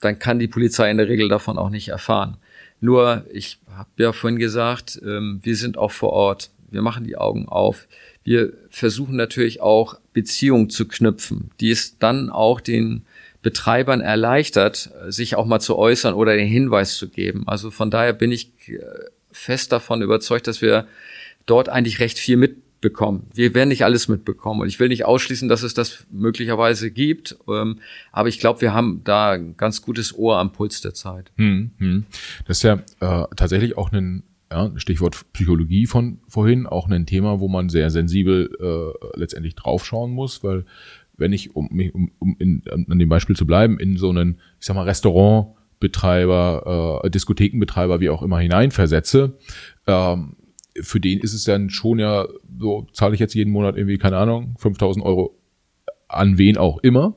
dann kann die Polizei in der Regel davon auch nicht erfahren. Nur, ich habe ja vorhin gesagt, ähm, wir sind auch vor Ort, wir machen die Augen auf. Wir versuchen natürlich auch Beziehungen zu knüpfen, die es dann auch den Betreibern erleichtert, sich auch mal zu äußern oder den Hinweis zu geben. Also von daher bin ich äh, fest davon überzeugt, dass wir dort eigentlich recht viel mit bekommen. Wir werden nicht alles mitbekommen und ich will nicht ausschließen, dass es das möglicherweise gibt, ähm, aber ich glaube, wir haben da ein ganz gutes Ohr am Puls der Zeit. Hm, hm. Das ist ja äh, tatsächlich auch ein ja, Stichwort Psychologie von vorhin, auch ein Thema, wo man sehr sensibel äh, letztendlich draufschauen muss, weil wenn ich, um, um, um in, an dem Beispiel zu bleiben, in so einen, ich sag mal, Restaurantbetreiber, äh, Diskothekenbetreiber, wie auch immer hineinversetze, ähm, für den ist es dann schon ja, so zahle ich jetzt jeden Monat irgendwie, keine Ahnung, 5000 Euro an wen auch immer.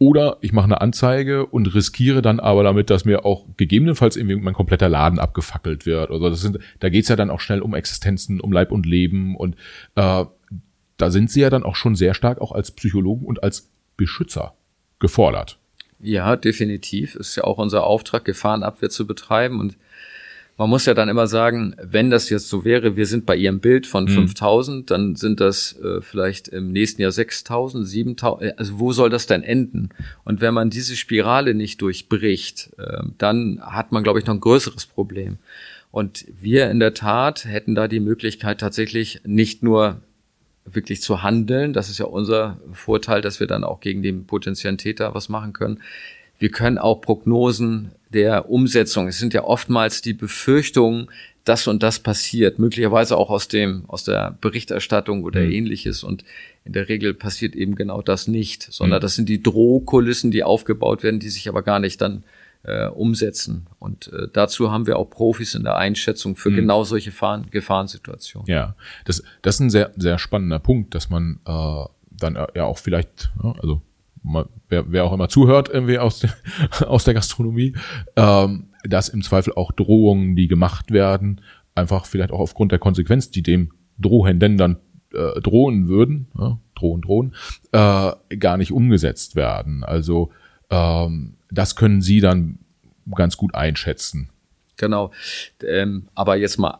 Oder ich mache eine Anzeige und riskiere dann aber damit, dass mir auch gegebenenfalls irgendwie mein kompletter Laden abgefackelt wird. Also das sind, da geht's ja dann auch schnell um Existenzen, um Leib und Leben. Und äh, da sind sie ja dann auch schon sehr stark auch als Psychologen und als Beschützer gefordert. Ja, definitiv. Ist ja auch unser Auftrag, Gefahrenabwehr zu betreiben. Und man muss ja dann immer sagen, wenn das jetzt so wäre, wir sind bei Ihrem Bild von mhm. 5000, dann sind das äh, vielleicht im nächsten Jahr 6000, 7000, äh, also wo soll das denn enden? Und wenn man diese Spirale nicht durchbricht, äh, dann hat man, glaube ich, noch ein größeres Problem. Und wir in der Tat hätten da die Möglichkeit tatsächlich nicht nur wirklich zu handeln, das ist ja unser Vorteil, dass wir dann auch gegen den potenziellen Täter was machen können. Wir können auch Prognosen der Umsetzung. Es sind ja oftmals die Befürchtungen, das und das passiert, möglicherweise auch aus dem, aus der Berichterstattung oder mhm. ähnliches. Und in der Regel passiert eben genau das nicht, sondern mhm. das sind die Drohkulissen, die aufgebaut werden, die sich aber gar nicht dann äh, umsetzen. Und äh, dazu haben wir auch Profis in der Einschätzung für mhm. genau solche Fahren, Gefahrensituationen. Ja, das, das ist ein sehr, sehr spannender Punkt, dass man äh, dann ja auch vielleicht, also wer, wer auch immer zuhört, irgendwie aus, der, aus der Gastronomie, ähm, dass im Zweifel auch Drohungen, die gemacht werden, einfach vielleicht auch aufgrund der Konsequenz, die dem Drohenden dann äh, drohen würden, ja, drohen, drohen, äh, gar nicht umgesetzt werden. Also ähm, das können Sie dann ganz gut einschätzen. Genau. Ähm, aber jetzt mal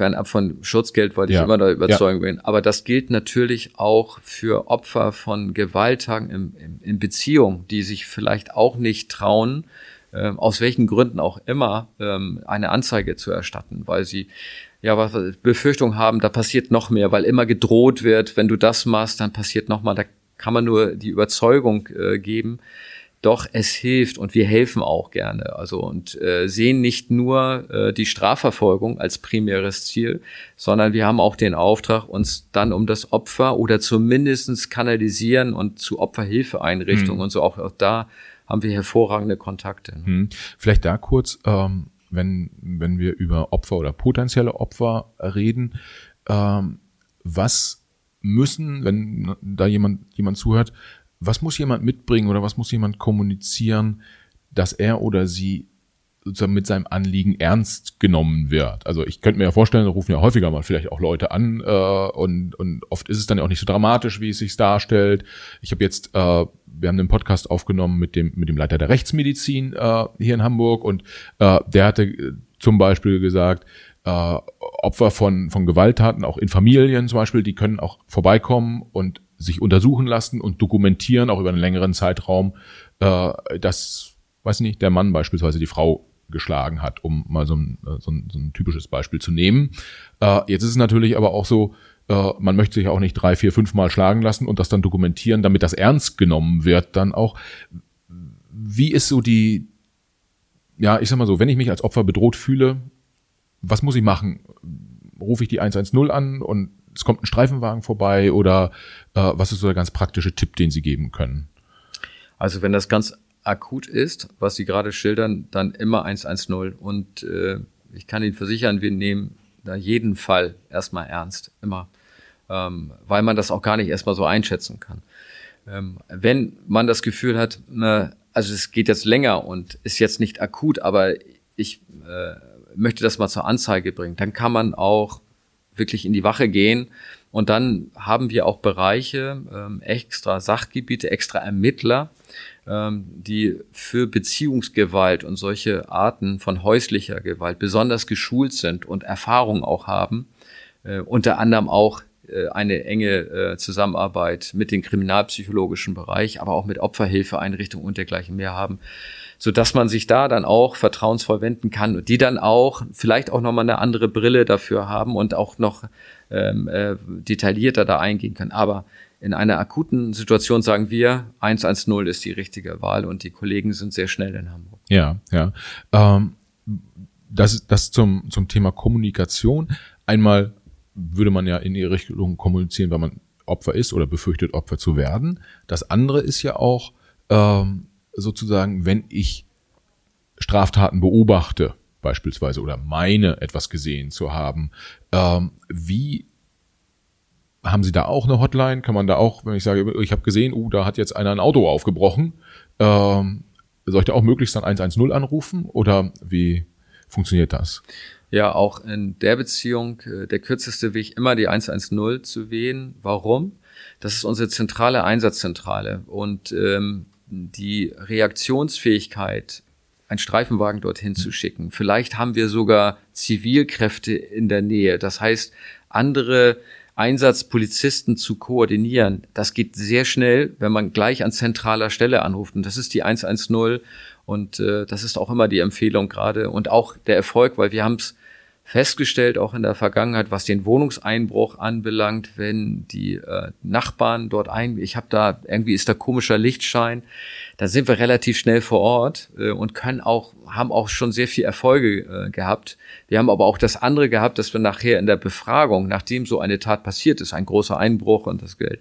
fernab von Schutzgeld, ich ja. immer der Überzeugung ja. bin. Aber das gilt natürlich auch für Opfer von Gewalttagen in, in, in Beziehung, die sich vielleicht auch nicht trauen, äh, aus welchen Gründen auch immer, ähm, eine Anzeige zu erstatten, weil sie ja was Befürchtung haben, da passiert noch mehr, weil immer gedroht wird, wenn du das machst, dann passiert noch mal. Da kann man nur die Überzeugung äh, geben, doch es hilft und wir helfen auch gerne. Also und äh, sehen nicht nur äh, die Strafverfolgung als primäres Ziel, sondern wir haben auch den Auftrag, uns dann um das Opfer oder zumindestens kanalisieren und zu Opferhilfeeinrichtungen mhm. und so auch, auch da haben wir hervorragende Kontakte. Mhm. Vielleicht da kurz, ähm, wenn, wenn wir über Opfer oder potenzielle Opfer reden, ähm, was müssen, wenn da jemand, jemand zuhört, was muss jemand mitbringen oder was muss jemand kommunizieren, dass er oder sie sozusagen mit seinem Anliegen ernst genommen wird. Also ich könnte mir ja vorstellen, da rufen ja häufiger mal vielleicht auch Leute an äh, und, und oft ist es dann ja auch nicht so dramatisch, wie es sich darstellt. Ich habe jetzt, äh, wir haben einen Podcast aufgenommen mit dem mit dem Leiter der Rechtsmedizin äh, hier in Hamburg und äh, der hatte äh, zum Beispiel gesagt, äh, Opfer von von Gewalttaten, auch in Familien zum Beispiel, die können auch vorbeikommen und sich untersuchen lassen und dokumentieren, auch über einen längeren Zeitraum, äh, dass, weiß nicht, der Mann beispielsweise die Frau geschlagen hat, um mal so ein, äh, so ein, so ein typisches Beispiel zu nehmen. Äh, jetzt ist es natürlich aber auch so, äh, man möchte sich auch nicht drei, vier, fünf Mal schlagen lassen und das dann dokumentieren, damit das ernst genommen wird dann auch. Wie ist so die, ja, ich sag mal so, wenn ich mich als Opfer bedroht fühle, was muss ich machen? Rufe ich die 110 an und es kommt ein Streifenwagen vorbei oder äh, was ist so der ganz praktische Tipp, den Sie geben können? Also wenn das ganz akut ist, was Sie gerade schildern, dann immer 110 und äh, ich kann Ihnen versichern, wir nehmen da jeden Fall erstmal ernst, immer, ähm, weil man das auch gar nicht erstmal so einschätzen kann. Ähm, wenn man das Gefühl hat, na, also es geht jetzt länger und ist jetzt nicht akut, aber ich äh, möchte das mal zur Anzeige bringen, dann kann man auch wirklich in die Wache gehen. Und dann haben wir auch Bereiche, ähm, extra Sachgebiete, extra Ermittler, ähm, die für Beziehungsgewalt und solche Arten von häuslicher Gewalt besonders geschult sind und Erfahrung auch haben, äh, unter anderem auch äh, eine enge äh, Zusammenarbeit mit dem kriminalpsychologischen Bereich, aber auch mit Opferhilfeeinrichtungen und dergleichen mehr haben, so dass man sich da dann auch vertrauensvoll wenden kann und die dann auch vielleicht auch nochmal eine andere Brille dafür haben und auch noch ähm, äh, detaillierter da eingehen können. Aber in einer akuten Situation sagen wir, 110 ist die richtige Wahl und die Kollegen sind sehr schnell in Hamburg. Ja, ja. Ähm, das, das zum, zum Thema Kommunikation. Einmal würde man ja in ihre Richtung kommunizieren, wenn man Opfer ist oder befürchtet, Opfer zu werden. Das andere ist ja auch ähm, sozusagen, wenn ich Straftaten beobachte, beispielsweise, oder meine, etwas gesehen zu haben, ähm, wie haben Sie da auch eine Hotline? Kann man da auch, wenn ich sage, ich habe gesehen, uh, da hat jetzt einer ein Auto aufgebrochen, ähm, soll ich da auch möglichst dann 110 anrufen oder wie funktioniert das? Ja, auch in der Beziehung äh, der kürzeste Weg immer die 110 zu wählen. Warum? Das ist unsere zentrale Einsatzzentrale und ähm, die Reaktionsfähigkeit, einen Streifenwagen dorthin zu schicken. Vielleicht haben wir sogar Zivilkräfte in der Nähe. Das heißt, andere Einsatzpolizisten zu koordinieren, das geht sehr schnell, wenn man gleich an zentraler Stelle anruft. Und das ist die 110. Und äh, das ist auch immer die Empfehlung gerade und auch der Erfolg, weil wir haben es festgestellt, auch in der Vergangenheit, was den Wohnungseinbruch anbelangt, wenn die äh, Nachbarn dort ein, ich habe da irgendwie ist da komischer Lichtschein, da sind wir relativ schnell vor Ort äh, und können auch haben auch schon sehr viel Erfolge äh, gehabt. Wir haben aber auch das andere gehabt, dass wir nachher in der Befragung, nachdem so eine Tat passiert ist, ein großer Einbruch und das Geld,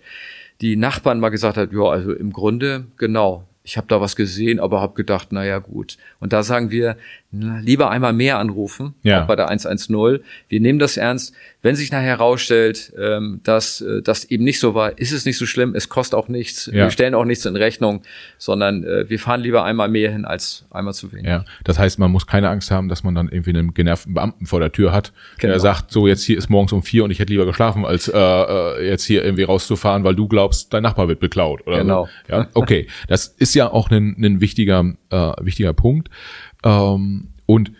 die Nachbarn mal gesagt hat, ja, also im Grunde genau, ich habe da was gesehen, aber habe gedacht, naja gut. Und da sagen wir, lieber einmal mehr anrufen, ja. auch bei der 110. Wir nehmen das ernst. Wenn sich nachher herausstellt, ähm, dass äh, das eben nicht so war, ist es nicht so schlimm. Es kostet auch nichts. Ja. Wir stellen auch nichts in Rechnung, sondern äh, wir fahren lieber einmal mehr hin als einmal zu wenig. Ja, das heißt, man muss keine Angst haben, dass man dann irgendwie einen genervten Beamten vor der Tür hat, genau. der sagt, so jetzt hier ist morgens um vier und ich hätte lieber geschlafen, als äh, äh, jetzt hier irgendwie rauszufahren, weil du glaubst, dein Nachbar wird beklaut. Oder genau. So. Ja, okay. Das ist ja auch ein, ein wichtiger, äh, wichtiger Punkt. Ähm, und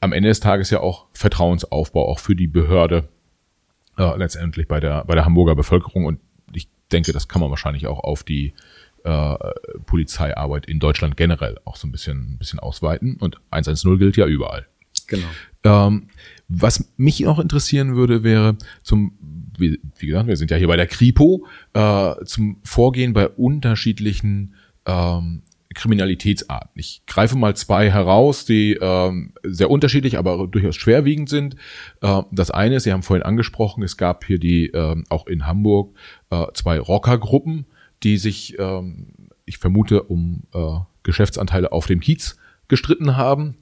am Ende des Tages ja auch Vertrauensaufbau, auch für die Behörde äh, letztendlich bei der, bei der Hamburger Bevölkerung. Und ich denke, das kann man wahrscheinlich auch auf die äh, Polizeiarbeit in Deutschland generell auch so ein bisschen, ein bisschen ausweiten. Und 110 gilt ja überall. Genau. Ähm, was mich noch interessieren würde, wäre zum, wie, wie gesagt, wir sind ja hier bei der Kripo, äh, zum Vorgehen bei unterschiedlichen ähm, Kriminalitätsarten. Ich greife mal zwei heraus, die ähm, sehr unterschiedlich, aber durchaus schwerwiegend sind. Äh, das eine ist, Sie haben vorhin angesprochen, es gab hier die äh, auch in Hamburg äh, zwei Rockergruppen, die sich, ähm, ich vermute, um äh, Geschäftsanteile auf dem Kiez gestritten haben.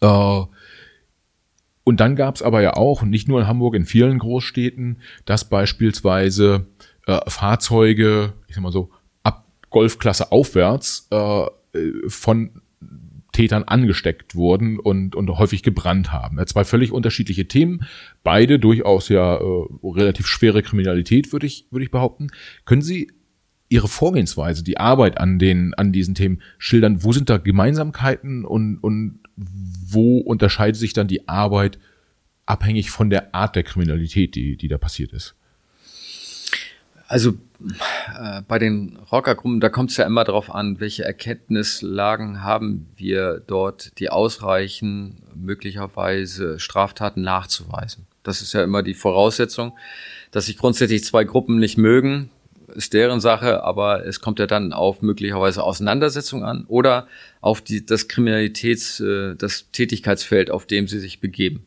Äh, und dann gab es aber ja auch, nicht nur in Hamburg, in vielen Großstädten, dass beispielsweise äh, Fahrzeuge, ich sag mal so, Golfklasse aufwärts äh, von Tätern angesteckt wurden und, und häufig gebrannt haben. Zwei völlig unterschiedliche Themen, beide durchaus ja äh, relativ schwere Kriminalität, würde ich, würde ich behaupten. Können Sie Ihre Vorgehensweise, die Arbeit an den, an diesen Themen schildern? Wo sind da Gemeinsamkeiten und, und wo unterscheidet sich dann die Arbeit abhängig von der Art der Kriminalität, die, die da passiert ist? Also äh, bei den Rockergruppen, da kommt es ja immer darauf an, welche Erkenntnislagen haben wir dort, die ausreichen, möglicherweise Straftaten nachzuweisen. Das ist ja immer die Voraussetzung, dass sich grundsätzlich zwei Gruppen nicht mögen, ist deren Sache, aber es kommt ja dann auf möglicherweise Auseinandersetzung an oder auf die, das Kriminalitäts, äh, das Tätigkeitsfeld, auf dem sie sich begeben.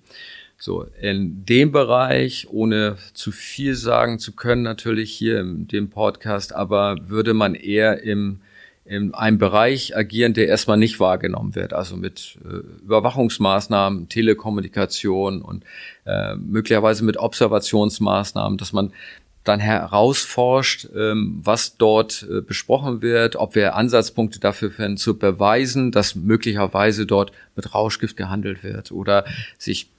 So, in dem Bereich, ohne zu viel sagen zu können, natürlich hier in dem Podcast, aber würde man eher im in einem Bereich agieren, der erstmal nicht wahrgenommen wird, also mit äh, Überwachungsmaßnahmen, Telekommunikation und äh, möglicherweise mit Observationsmaßnahmen, dass man dann herausforscht, ähm, was dort äh, besprochen wird, ob wir Ansatzpunkte dafür finden, zu beweisen, dass möglicherweise dort mit Rauschgift gehandelt wird oder sich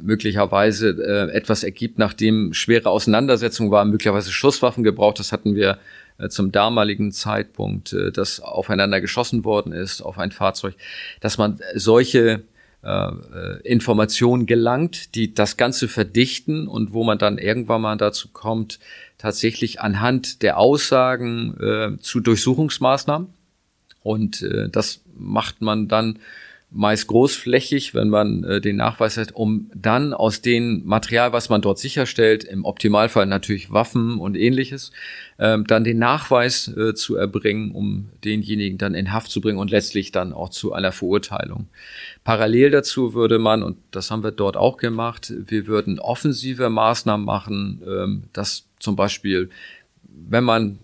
möglicherweise äh, etwas ergibt, nachdem schwere Auseinandersetzungen waren, möglicherweise Schusswaffen gebraucht. Das hatten wir äh, zum damaligen Zeitpunkt, äh, dass aufeinander geschossen worden ist auf ein Fahrzeug, dass man solche äh, Informationen gelangt, die das Ganze verdichten und wo man dann irgendwann mal dazu kommt, tatsächlich anhand der Aussagen äh, zu Durchsuchungsmaßnahmen. Und äh, das macht man dann meist großflächig, wenn man äh, den Nachweis hat, um dann aus dem Material, was man dort sicherstellt, im Optimalfall natürlich Waffen und ähnliches, ähm, dann den Nachweis äh, zu erbringen, um denjenigen dann in Haft zu bringen und letztlich dann auch zu einer Verurteilung. Parallel dazu würde man, und das haben wir dort auch gemacht, wir würden offensive Maßnahmen machen, ähm, dass zum Beispiel, wenn man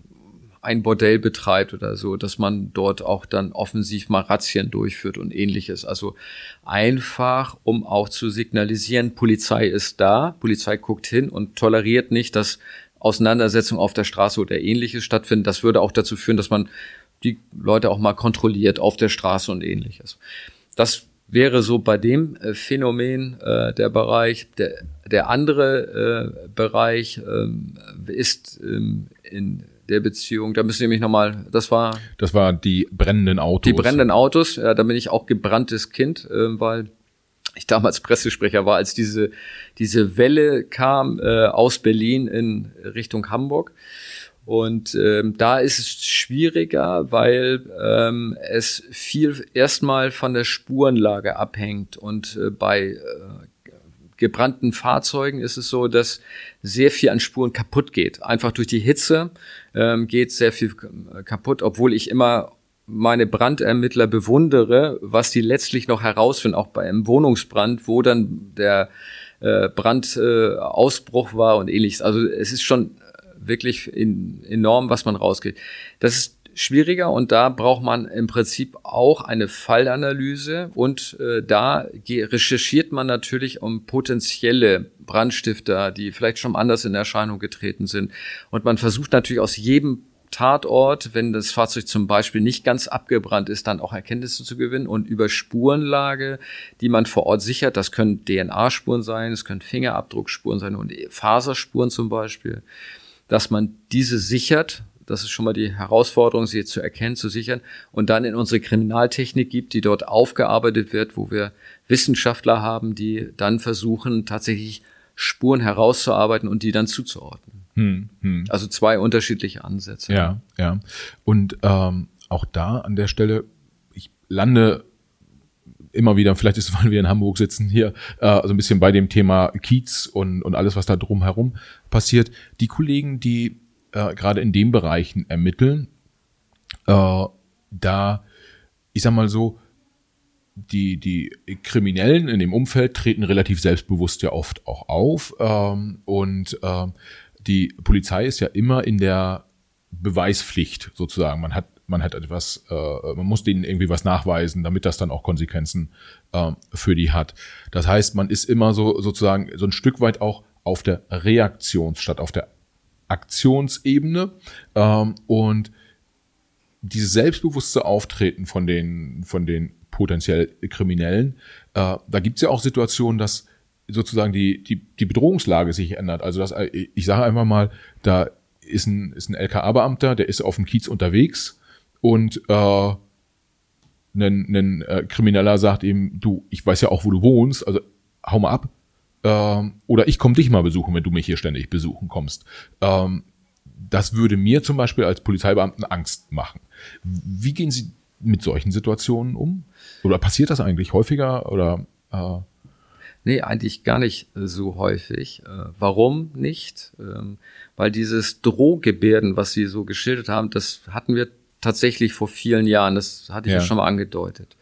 ein Bordell betreibt oder so, dass man dort auch dann offensiv mal Razzien durchführt und ähnliches. Also einfach, um auch zu signalisieren, Polizei ist da, Polizei guckt hin und toleriert nicht, dass Auseinandersetzungen auf der Straße oder ähnliches stattfinden. Das würde auch dazu führen, dass man die Leute auch mal kontrolliert auf der Straße und ähnliches. Das wäre so bei dem äh, Phänomen äh, der Bereich. Der, der andere äh, Bereich ähm, ist ähm, in der Beziehung. Da müssen wir nämlich nochmal, das war. Das war die brennenden Autos. Die brennenden Autos, ja, da bin ich auch gebranntes Kind, äh, weil ich damals Pressesprecher war, als diese, diese Welle kam äh, aus Berlin in Richtung Hamburg. Und ähm, da ist es schwieriger, weil ähm, es viel erstmal von der Spurenlage abhängt. Und äh, bei äh, gebrannten Fahrzeugen ist es so, dass sehr viel an Spuren kaputt geht. Einfach durch die Hitze ähm, geht sehr viel kaputt, obwohl ich immer meine Brandermittler bewundere, was die letztlich noch herausfinden, auch bei einem Wohnungsbrand, wo dann der äh, Brandausbruch äh, war und ähnliches. Also es ist schon wirklich in, enorm, was man rausgeht. Das ist schwieriger und da braucht man im Prinzip auch eine Fallanalyse und äh, da recherchiert man natürlich um potenzielle Brandstifter, die vielleicht schon anders in Erscheinung getreten sind. Und man versucht natürlich aus jedem Tatort, wenn das Fahrzeug zum Beispiel nicht ganz abgebrannt ist, dann auch Erkenntnisse zu gewinnen und über Spurenlage, die man vor Ort sichert, das können DNA-Spuren sein, es können Fingerabdruckspuren sein und Faserspuren zum Beispiel, dass man diese sichert das ist schon mal die Herausforderung, sie zu erkennen, zu sichern und dann in unsere Kriminaltechnik gibt, die dort aufgearbeitet wird, wo wir Wissenschaftler haben, die dann versuchen, tatsächlich Spuren herauszuarbeiten und die dann zuzuordnen. Hm, hm. Also zwei unterschiedliche Ansätze. Ja, ja. Und ähm, auch da an der Stelle, ich lande immer wieder, vielleicht ist es, weil wir in Hamburg sitzen hier, äh, so ein bisschen bei dem Thema Kiez und, und alles, was da drumherum passiert. Die Kollegen, die äh, gerade in den Bereichen ermitteln, äh, da, ich sag mal so, die, die Kriminellen in dem Umfeld treten relativ selbstbewusst ja oft auch auf. Ähm, und äh, die Polizei ist ja immer in der Beweispflicht sozusagen. Man hat, man hat etwas, äh, man muss denen irgendwie was nachweisen, damit das dann auch Konsequenzen äh, für die hat. Das heißt, man ist immer so sozusagen so ein Stück weit auch auf der Reaktions- statt auf der Aktionsebene ähm, und dieses selbstbewusste Auftreten von den, von den potenziell Kriminellen, äh, da gibt es ja auch Situationen, dass sozusagen die, die, die Bedrohungslage sich ändert. Also das, ich sage einfach mal, da ist ein, ist ein LKA-Beamter, der ist auf dem Kiez unterwegs und äh, ein, ein äh, Krimineller sagt ihm, du, ich weiß ja auch, wo du wohnst, also hau mal ab, ähm, oder ich komme dich mal besuchen, wenn du mich hier ständig besuchen kommst. Ähm, das würde mir zum Beispiel als Polizeibeamten Angst machen. Wie gehen Sie mit solchen Situationen um? Oder passiert das eigentlich häufiger? Oder äh Nee, eigentlich gar nicht so häufig. Äh, warum nicht? Ähm, weil dieses Drohgebärden, was Sie so geschildert haben, das hatten wir tatsächlich vor vielen Jahren. Das hatte ich ja, ja schon mal angedeutet.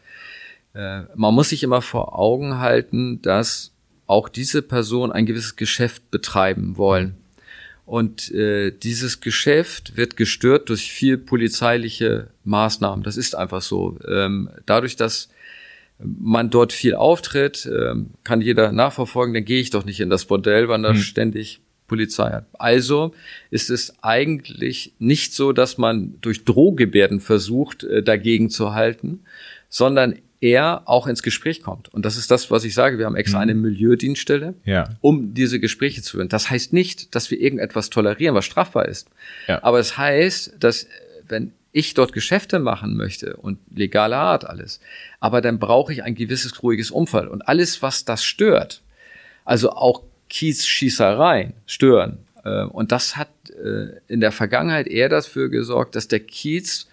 Äh, man muss sich immer vor Augen halten, dass auch diese Person ein gewisses Geschäft betreiben wollen. Und äh, dieses Geschäft wird gestört durch viel polizeiliche Maßnahmen. Das ist einfach so. Ähm, dadurch, dass man dort viel auftritt, ähm, kann jeder nachverfolgen, dann gehe ich doch nicht in das Bordell, weil da mhm. ständig Polizei hat. Also ist es eigentlich nicht so, dass man durch Drohgebärden versucht, äh, dagegen zu halten, sondern er auch ins Gespräch kommt. Und das ist das, was ich sage. Wir haben extra mhm. eine Milieudienststelle, ja. um diese Gespräche zu führen. Das heißt nicht, dass wir irgendetwas tolerieren, was strafbar ist. Ja. Aber es heißt, dass wenn ich dort Geschäfte machen möchte und legale Art alles, aber dann brauche ich ein gewisses ruhiges Umfeld. Und alles, was das stört, also auch Kiezschießereien stören. Äh, und das hat äh, in der Vergangenheit eher dafür gesorgt, dass der Kiez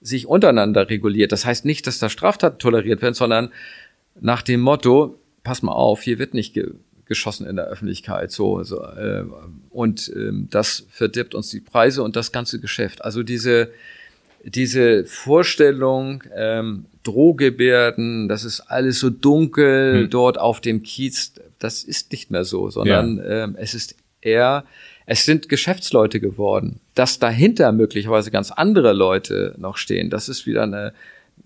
sich untereinander reguliert. Das heißt nicht, dass da Straftaten toleriert werden, sondern nach dem Motto, pass mal auf, hier wird nicht ge geschossen in der Öffentlichkeit, so, so äh, und ähm, das verdirbt uns die Preise und das ganze Geschäft. Also diese diese Vorstellung, ähm, Drohgebärden, das ist alles so dunkel hm. dort auf dem Kiez, das ist nicht mehr so, sondern ja. ähm, es ist eher es sind Geschäftsleute geworden. Dass dahinter möglicherweise ganz andere Leute noch stehen, das ist wieder eine,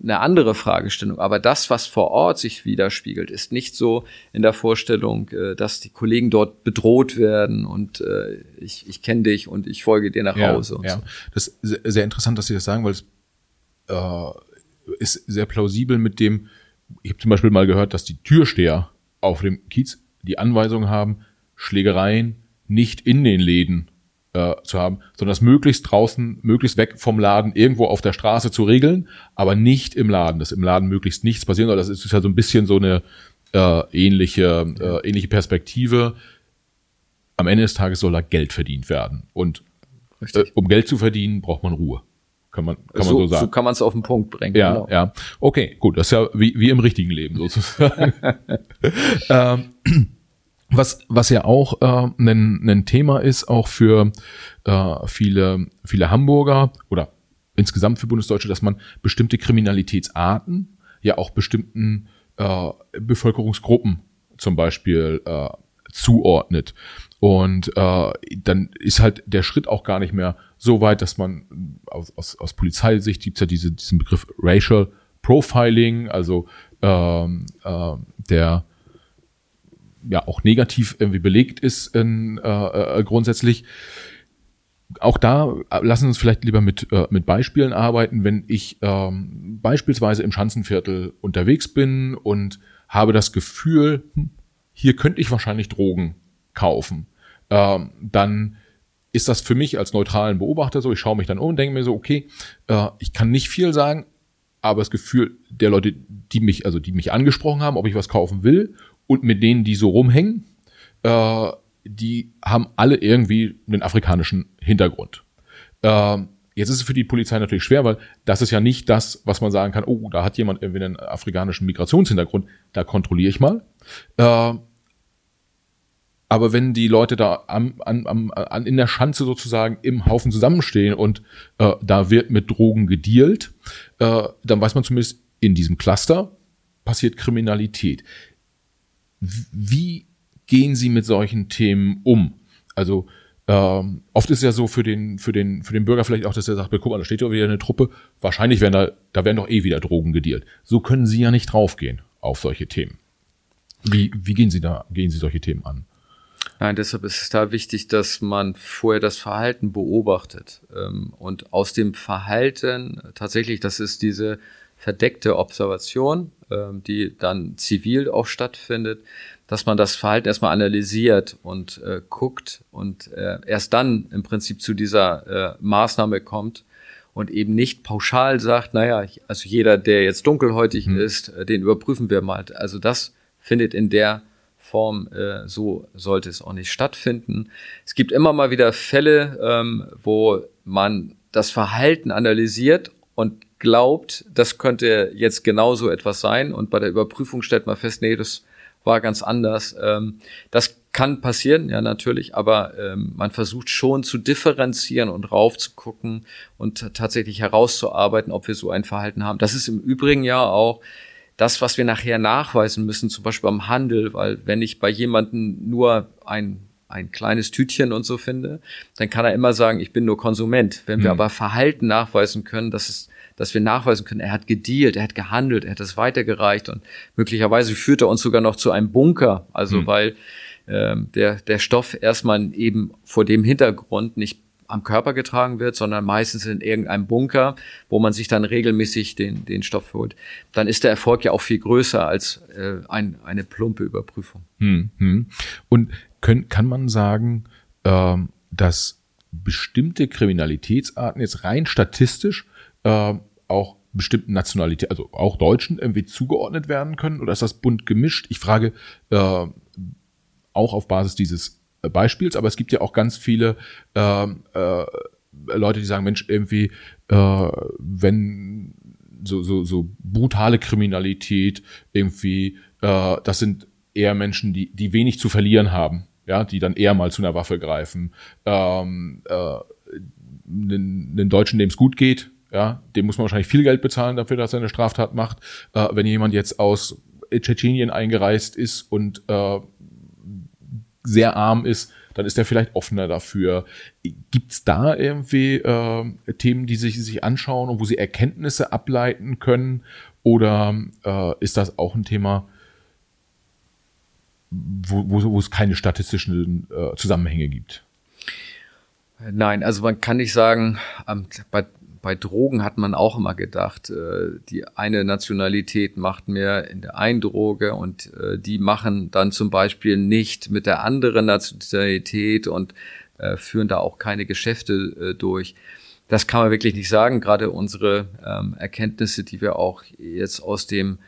eine andere Fragestellung. Aber das, was vor Ort sich widerspiegelt, ist nicht so in der Vorstellung, äh, dass die Kollegen dort bedroht werden und äh, ich, ich kenne dich und ich folge dir nach Hause. Ja, ja. das ist sehr interessant, dass Sie das sagen, weil es äh, ist sehr plausibel mit dem, ich habe zum Beispiel mal gehört, dass die Türsteher auf dem Kiez die Anweisung haben, Schlägereien nicht in den Läden äh, zu haben, sondern das möglichst draußen, möglichst weg vom Laden irgendwo auf der Straße zu regeln, aber nicht im Laden, dass im Laden möglichst nichts passieren soll. Das ist ja so ein bisschen so eine äh, ähnliche, äh, ähnliche Perspektive. Am Ende des Tages soll da Geld verdient werden. Und äh, um Geld zu verdienen, braucht man Ruhe. Kann man, kann so, man so sagen. So kann man es auf den Punkt bringen. Ja, genau. ja. Okay, gut. Das ist ja wie, wie im richtigen Leben sozusagen. ähm, was, was ja auch äh, ein, ein Thema ist, auch für äh, viele, viele Hamburger oder insgesamt für Bundesdeutsche, dass man bestimmte Kriminalitätsarten ja auch bestimmten äh, Bevölkerungsgruppen zum Beispiel äh, zuordnet. Und äh, dann ist halt der Schritt auch gar nicht mehr so weit, dass man aus, aus, aus Polizeisicht gibt ja diese, diesen Begriff Racial Profiling, also ähm, äh, der ja auch negativ irgendwie belegt ist in, äh, äh, grundsätzlich. Auch da äh, lassen wir uns vielleicht lieber mit, äh, mit Beispielen arbeiten, wenn ich ähm, beispielsweise im Schanzenviertel unterwegs bin und habe das Gefühl, hm, hier könnte ich wahrscheinlich Drogen kaufen, ähm, dann ist das für mich als neutralen Beobachter so. Ich schaue mich dann um und denke mir so, okay, äh, ich kann nicht viel sagen, aber das Gefühl der Leute, die mich, also die mich angesprochen haben, ob ich was kaufen will und mit denen, die so rumhängen, äh, die haben alle irgendwie einen afrikanischen Hintergrund. Äh, jetzt ist es für die Polizei natürlich schwer, weil das ist ja nicht das, was man sagen kann, oh, da hat jemand irgendwie einen afrikanischen Migrationshintergrund, da kontrolliere ich mal. Äh, aber wenn die Leute da am, am, am, an, in der Schanze sozusagen im Haufen zusammenstehen und äh, da wird mit Drogen gedealt, äh, dann weiß man zumindest, in diesem Cluster passiert Kriminalität. Wie gehen Sie mit solchen Themen um? Also ähm, oft ist ja so für den, für den, für den Bürger vielleicht auch, dass er sagt, guck mal, da steht ja wieder eine Truppe, wahrscheinlich werden da, da werden doch eh wieder Drogen gedealt. So können Sie ja nicht draufgehen auf solche Themen. Wie, wie gehen Sie da, gehen Sie solche Themen an? Nein, deshalb ist es da wichtig, dass man vorher das Verhalten beobachtet ähm, und aus dem Verhalten tatsächlich, das ist diese verdeckte Observation, die dann zivil auch stattfindet, dass man das Verhalten erstmal analysiert und äh, guckt und äh, erst dann im Prinzip zu dieser äh, Maßnahme kommt und eben nicht pauschal sagt, naja, also jeder, der jetzt dunkelhäutig mhm. ist, äh, den überprüfen wir mal. Also das findet in der Form, äh, so sollte es auch nicht stattfinden. Es gibt immer mal wieder Fälle, ähm, wo man das Verhalten analysiert und glaubt, das könnte jetzt genauso etwas sein und bei der Überprüfung stellt man fest, nee, das war ganz anders. Ähm, das kann passieren, ja natürlich, aber ähm, man versucht schon zu differenzieren und raufzugucken und tatsächlich herauszuarbeiten, ob wir so ein Verhalten haben. Das ist im Übrigen ja auch das, was wir nachher nachweisen müssen, zum Beispiel beim Handel, weil wenn ich bei jemandem nur ein ein kleines Tütchen und so finde, dann kann er immer sagen, ich bin nur Konsument. Wenn wir mhm. aber Verhalten nachweisen können, dass es dass wir nachweisen können, er hat gedealt, er hat gehandelt, er hat es weitergereicht und möglicherweise führt er uns sogar noch zu einem Bunker, also mhm. weil ähm, der, der Stoff erstmal eben vor dem Hintergrund nicht am Körper getragen wird, sondern meistens in irgendeinem Bunker, wo man sich dann regelmäßig den, den Stoff holt. Dann ist der Erfolg ja auch viel größer als äh, ein, eine plumpe Überprüfung. Hm, hm. Und können, kann man sagen, ähm, dass bestimmte Kriminalitätsarten jetzt rein statistisch äh, auch bestimmten Nationalitäten, also auch Deutschen irgendwie zugeordnet werden können? Oder ist das bunt gemischt? Ich frage äh, auch auf Basis dieses Beispiels, aber es gibt ja auch ganz viele äh, äh, Leute, die sagen, Mensch, irgendwie, äh, wenn so, so, so brutale Kriminalität irgendwie, äh, das sind eher Menschen, die, die wenig zu verlieren haben, ja, die dann eher mal zu einer Waffe greifen. Ähm, äh, einen, einen Deutschen, dem es gut geht, ja, dem muss man wahrscheinlich viel Geld bezahlen dafür, dass er eine Straftat macht. Äh, wenn jemand jetzt aus Tschetschenien eingereist ist und äh, sehr arm ist, dann ist er vielleicht offener dafür. Gibt's da irgendwie äh, Themen, die sich, sich anschauen und wo sie Erkenntnisse ableiten können? Oder äh, ist das auch ein Thema, wo, wo, wo es keine statistischen äh, Zusammenhänge gibt? Nein, also man kann nicht sagen, ähm, bei bei Drogen hat man auch immer gedacht, äh, die eine Nationalität macht mehr in der einen Droge und äh, die machen dann zum Beispiel nicht mit der anderen Nationalität und äh, führen da auch keine Geschäfte äh, durch. Das kann man wirklich nicht sagen. Gerade unsere ähm, Erkenntnisse, die wir auch jetzt aus dem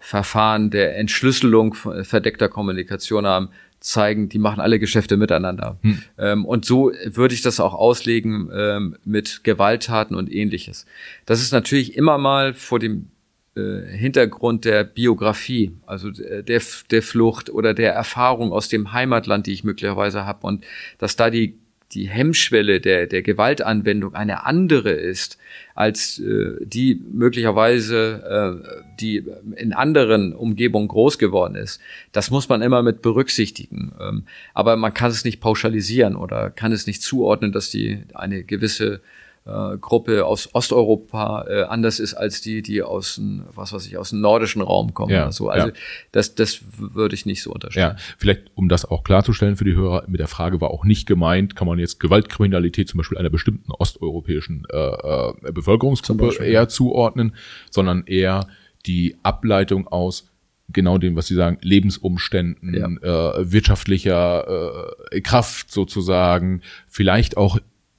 Verfahren der Entschlüsselung verdeckter Kommunikation haben, zeigen, die machen alle Geschäfte miteinander. Hm. Ähm, und so würde ich das auch auslegen ähm, mit Gewalttaten und ähnliches. Das ist natürlich immer mal vor dem äh, Hintergrund der Biografie, also der, der Flucht oder der Erfahrung aus dem Heimatland, die ich möglicherweise habe und dass da die die Hemmschwelle der, der Gewaltanwendung eine andere ist, als äh, die möglicherweise, äh, die in anderen Umgebungen groß geworden ist. Das muss man immer mit berücksichtigen. Ähm, aber man kann es nicht pauschalisieren oder kann es nicht zuordnen, dass die eine gewisse äh, Gruppe aus Osteuropa äh, anders ist als die, die aus dem, was weiß ich, aus dem nordischen Raum kommen. Ja, so. Also ja. das, das würde ich nicht so unterstellen. Ja, vielleicht, um das auch klarzustellen für die Hörer, mit der Frage war auch nicht gemeint, kann man jetzt Gewaltkriminalität zum Beispiel einer bestimmten osteuropäischen äh, äh, Bevölkerungsgruppe eher zuordnen, sondern eher die Ableitung aus genau dem, was Sie sagen, Lebensumständen, ja. äh, wirtschaftlicher äh, Kraft sozusagen, vielleicht auch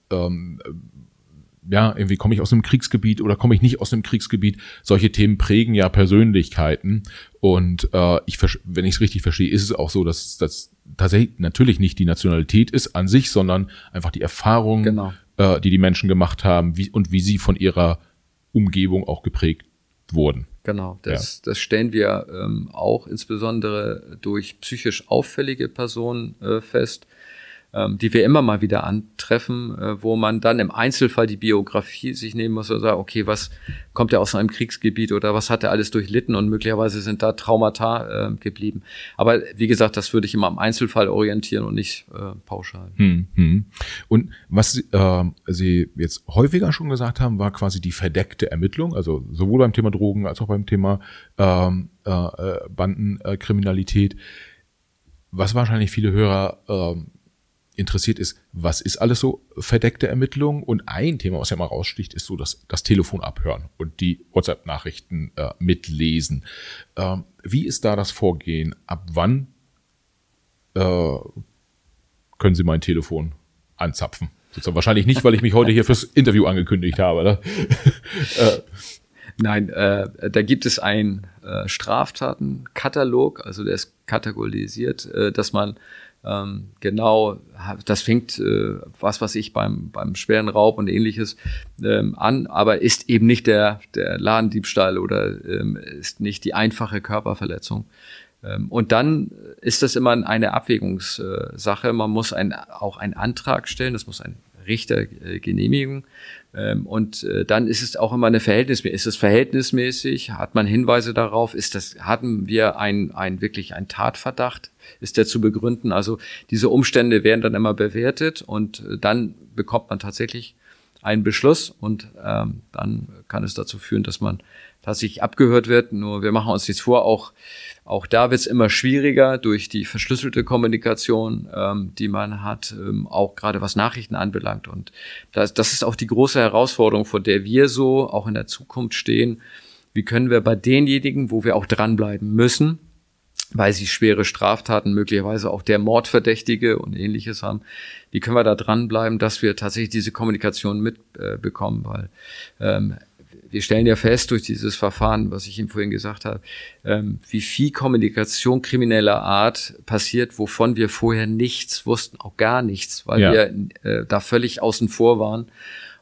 ähm, ja, irgendwie komme ich aus einem Kriegsgebiet oder komme ich nicht aus einem Kriegsgebiet. Solche Themen prägen ja Persönlichkeiten. Und äh, ich, wenn ich es richtig verstehe, ist es auch so, dass das tatsächlich natürlich nicht die Nationalität ist an sich, sondern einfach die Erfahrung, genau. äh, die die Menschen gemacht haben wie, und wie sie von ihrer Umgebung auch geprägt wurden. Genau, das, ja. das stellen wir ähm, auch insbesondere durch psychisch auffällige Personen äh, fest ähm, die wir immer mal wieder antreffen, äh, wo man dann im Einzelfall die Biografie sich nehmen muss und sagen, okay, was kommt er aus einem Kriegsgebiet oder was hat er alles durchlitten und möglicherweise sind da Traumata äh, geblieben. Aber wie gesagt, das würde ich immer am Einzelfall orientieren und nicht äh, pauschal. Hm, hm. Und was äh, Sie jetzt häufiger schon gesagt haben, war quasi die verdeckte Ermittlung, also sowohl beim Thema Drogen als auch beim Thema ähm, äh, äh, Bandenkriminalität. was wahrscheinlich viele Hörer äh, interessiert ist, was ist alles so verdeckte Ermittlung? Und ein Thema, was ja mal raussticht, ist so das, das Telefon abhören und die WhatsApp-Nachrichten äh, mitlesen. Ähm, wie ist da das Vorgehen? Ab wann äh, können Sie mein Telefon anzapfen? Sozusagen wahrscheinlich nicht, weil ich mich heute hier fürs Interview angekündigt habe. Ne? äh, Nein, äh, da gibt es einen äh, Straftatenkatalog, also der ist kategorisiert, äh, dass man ähm, genau, das fängt, äh, was was ich, beim, beim schweren Raub und ähnliches ähm, an, aber ist eben nicht der, der Ladendiebstahl oder ähm, ist nicht die einfache Körperverletzung. Ähm, und dann ist das immer eine Abwägungssache. Man muss ein, auch einen Antrag stellen, das muss ein Richter äh, genehmigen. Ähm, und äh, dann ist es auch immer eine Verhältnismäßig. Ist es verhältnismäßig? Hat man Hinweise darauf? Ist das, hatten wir ein, ein wirklich ein Tatverdacht? Ist der zu begründen? Also diese Umstände werden dann immer bewertet und äh, dann bekommt man tatsächlich einen Beschluss und ähm, dann kann es dazu führen, dass man tatsächlich abgehört wird. Nur wir machen uns jetzt vor, auch auch da wird es immer schwieriger durch die verschlüsselte Kommunikation, ähm, die man hat, ähm, auch gerade was Nachrichten anbelangt. Und das, das ist auch die große Herausforderung, vor der wir so auch in der Zukunft stehen. Wie können wir bei denjenigen, wo wir auch dranbleiben müssen, weil sie schwere Straftaten, möglicherweise auch der Mordverdächtige und ähnliches haben, wie können wir da dranbleiben, dass wir tatsächlich diese Kommunikation mitbekommen, äh, weil ähm, wir stellen ja fest durch dieses Verfahren, was ich Ihnen vorhin gesagt habe, ähm, wie viel Kommunikation krimineller Art passiert, wovon wir vorher nichts wussten, auch gar nichts, weil ja. wir äh, da völlig außen vor waren.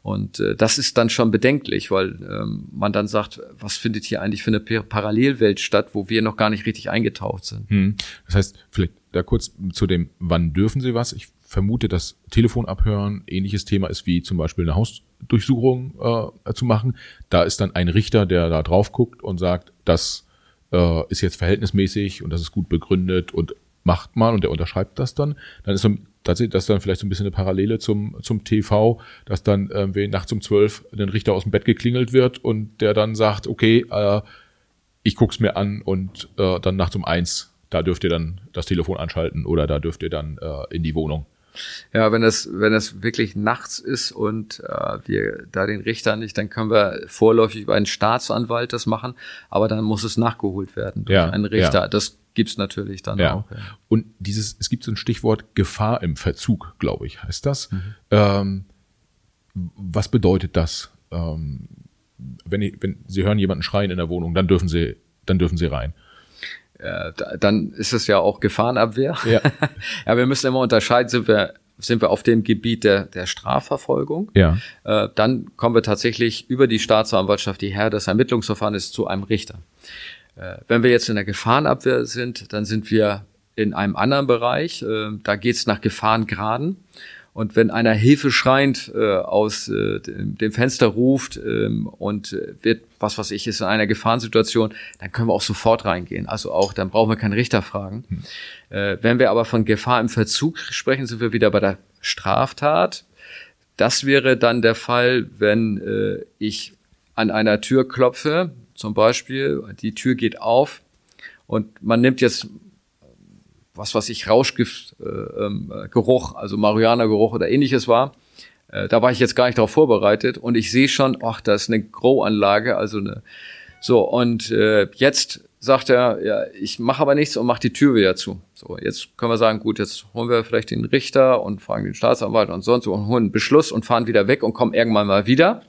Und äh, das ist dann schon bedenklich, weil ähm, man dann sagt, was findet hier eigentlich für eine Parallelwelt statt, wo wir noch gar nicht richtig eingetaucht sind. Hm. Das heißt, vielleicht da kurz zu dem, wann dürfen Sie was? Ich vermute, dass Telefon abhören ähnliches Thema ist wie zum Beispiel eine Hausdurchsuchung äh, zu machen. Da ist dann ein Richter, der da drauf guckt und sagt, das äh, ist jetzt verhältnismäßig und das ist gut begründet und macht mal und der unterschreibt das dann. Dann ist so, das dann vielleicht so ein bisschen eine Parallele zum, zum TV, dass dann irgendwie nachts um zwölf ein Richter aus dem Bett geklingelt wird und der dann sagt, okay, äh, ich guck's mir an und äh, dann nachts um eins, da dürft ihr dann das Telefon anschalten oder da dürft ihr dann äh, in die Wohnung. Ja, wenn das, wenn das wirklich nachts ist und äh, wir da den Richter nicht, dann können wir vorläufig über einen Staatsanwalt das machen, aber dann muss es nachgeholt werden durch ja, einen Richter. Ja. Das gibt's natürlich dann ja. auch. Ja. Und dieses, es gibt so ein Stichwort Gefahr im Verzug, glaube ich, heißt das. Mhm. Ähm, was bedeutet das? Ähm, wenn, ich, wenn Sie hören jemanden schreien in der Wohnung, dann dürfen Sie, dann dürfen Sie rein äh, dann ist es ja auch Gefahrenabwehr. Ja. ja, wir müssen immer unterscheiden, sind wir sind wir auf dem Gebiet der, der Strafverfolgung. Ja. Äh, dann kommen wir tatsächlich über die Staatsanwaltschaft, die Herr des Ermittlungsverfahrens, zu einem Richter. Äh, wenn wir jetzt in der Gefahrenabwehr sind, dann sind wir in einem anderen Bereich. Äh, da geht's nach Gefahrengraden. Und wenn einer Hilfe schreiend äh, aus äh, dem Fenster ruft ähm, und äh, wird, was weiß ich, ist in einer Gefahrensituation, dann können wir auch sofort reingehen. Also auch, dann brauchen wir keinen Richter fragen. Hm. Äh, wenn wir aber von Gefahr im Verzug sprechen, sind wir wieder bei der Straftat. Das wäre dann der Fall, wenn äh, ich an einer Tür klopfe, zum Beispiel, die Tür geht auf und man nimmt jetzt was weiß ich, Rauschgiftgeruch, äh, also Marihuana-Geruch oder ähnliches war. Äh, da war ich jetzt gar nicht darauf vorbereitet und ich sehe schon, ach, da ist eine Grow-Anlage, also eine. So, und äh, jetzt sagt er, ja, ich mache aber nichts und mache die Tür wieder zu. So, jetzt können wir sagen, gut, jetzt holen wir vielleicht den Richter und fragen den Staatsanwalt und sonst so und holen einen Beschluss und fahren wieder weg und kommen irgendwann mal wieder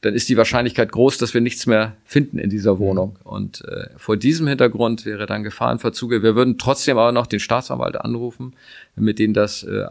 dann ist die Wahrscheinlichkeit groß, dass wir nichts mehr finden in dieser Wohnung. Und äh, vor diesem Hintergrund wäre dann Gefahrenverzuge. Wir würden trotzdem aber noch den Staatsanwalt anrufen, mit denen das äh,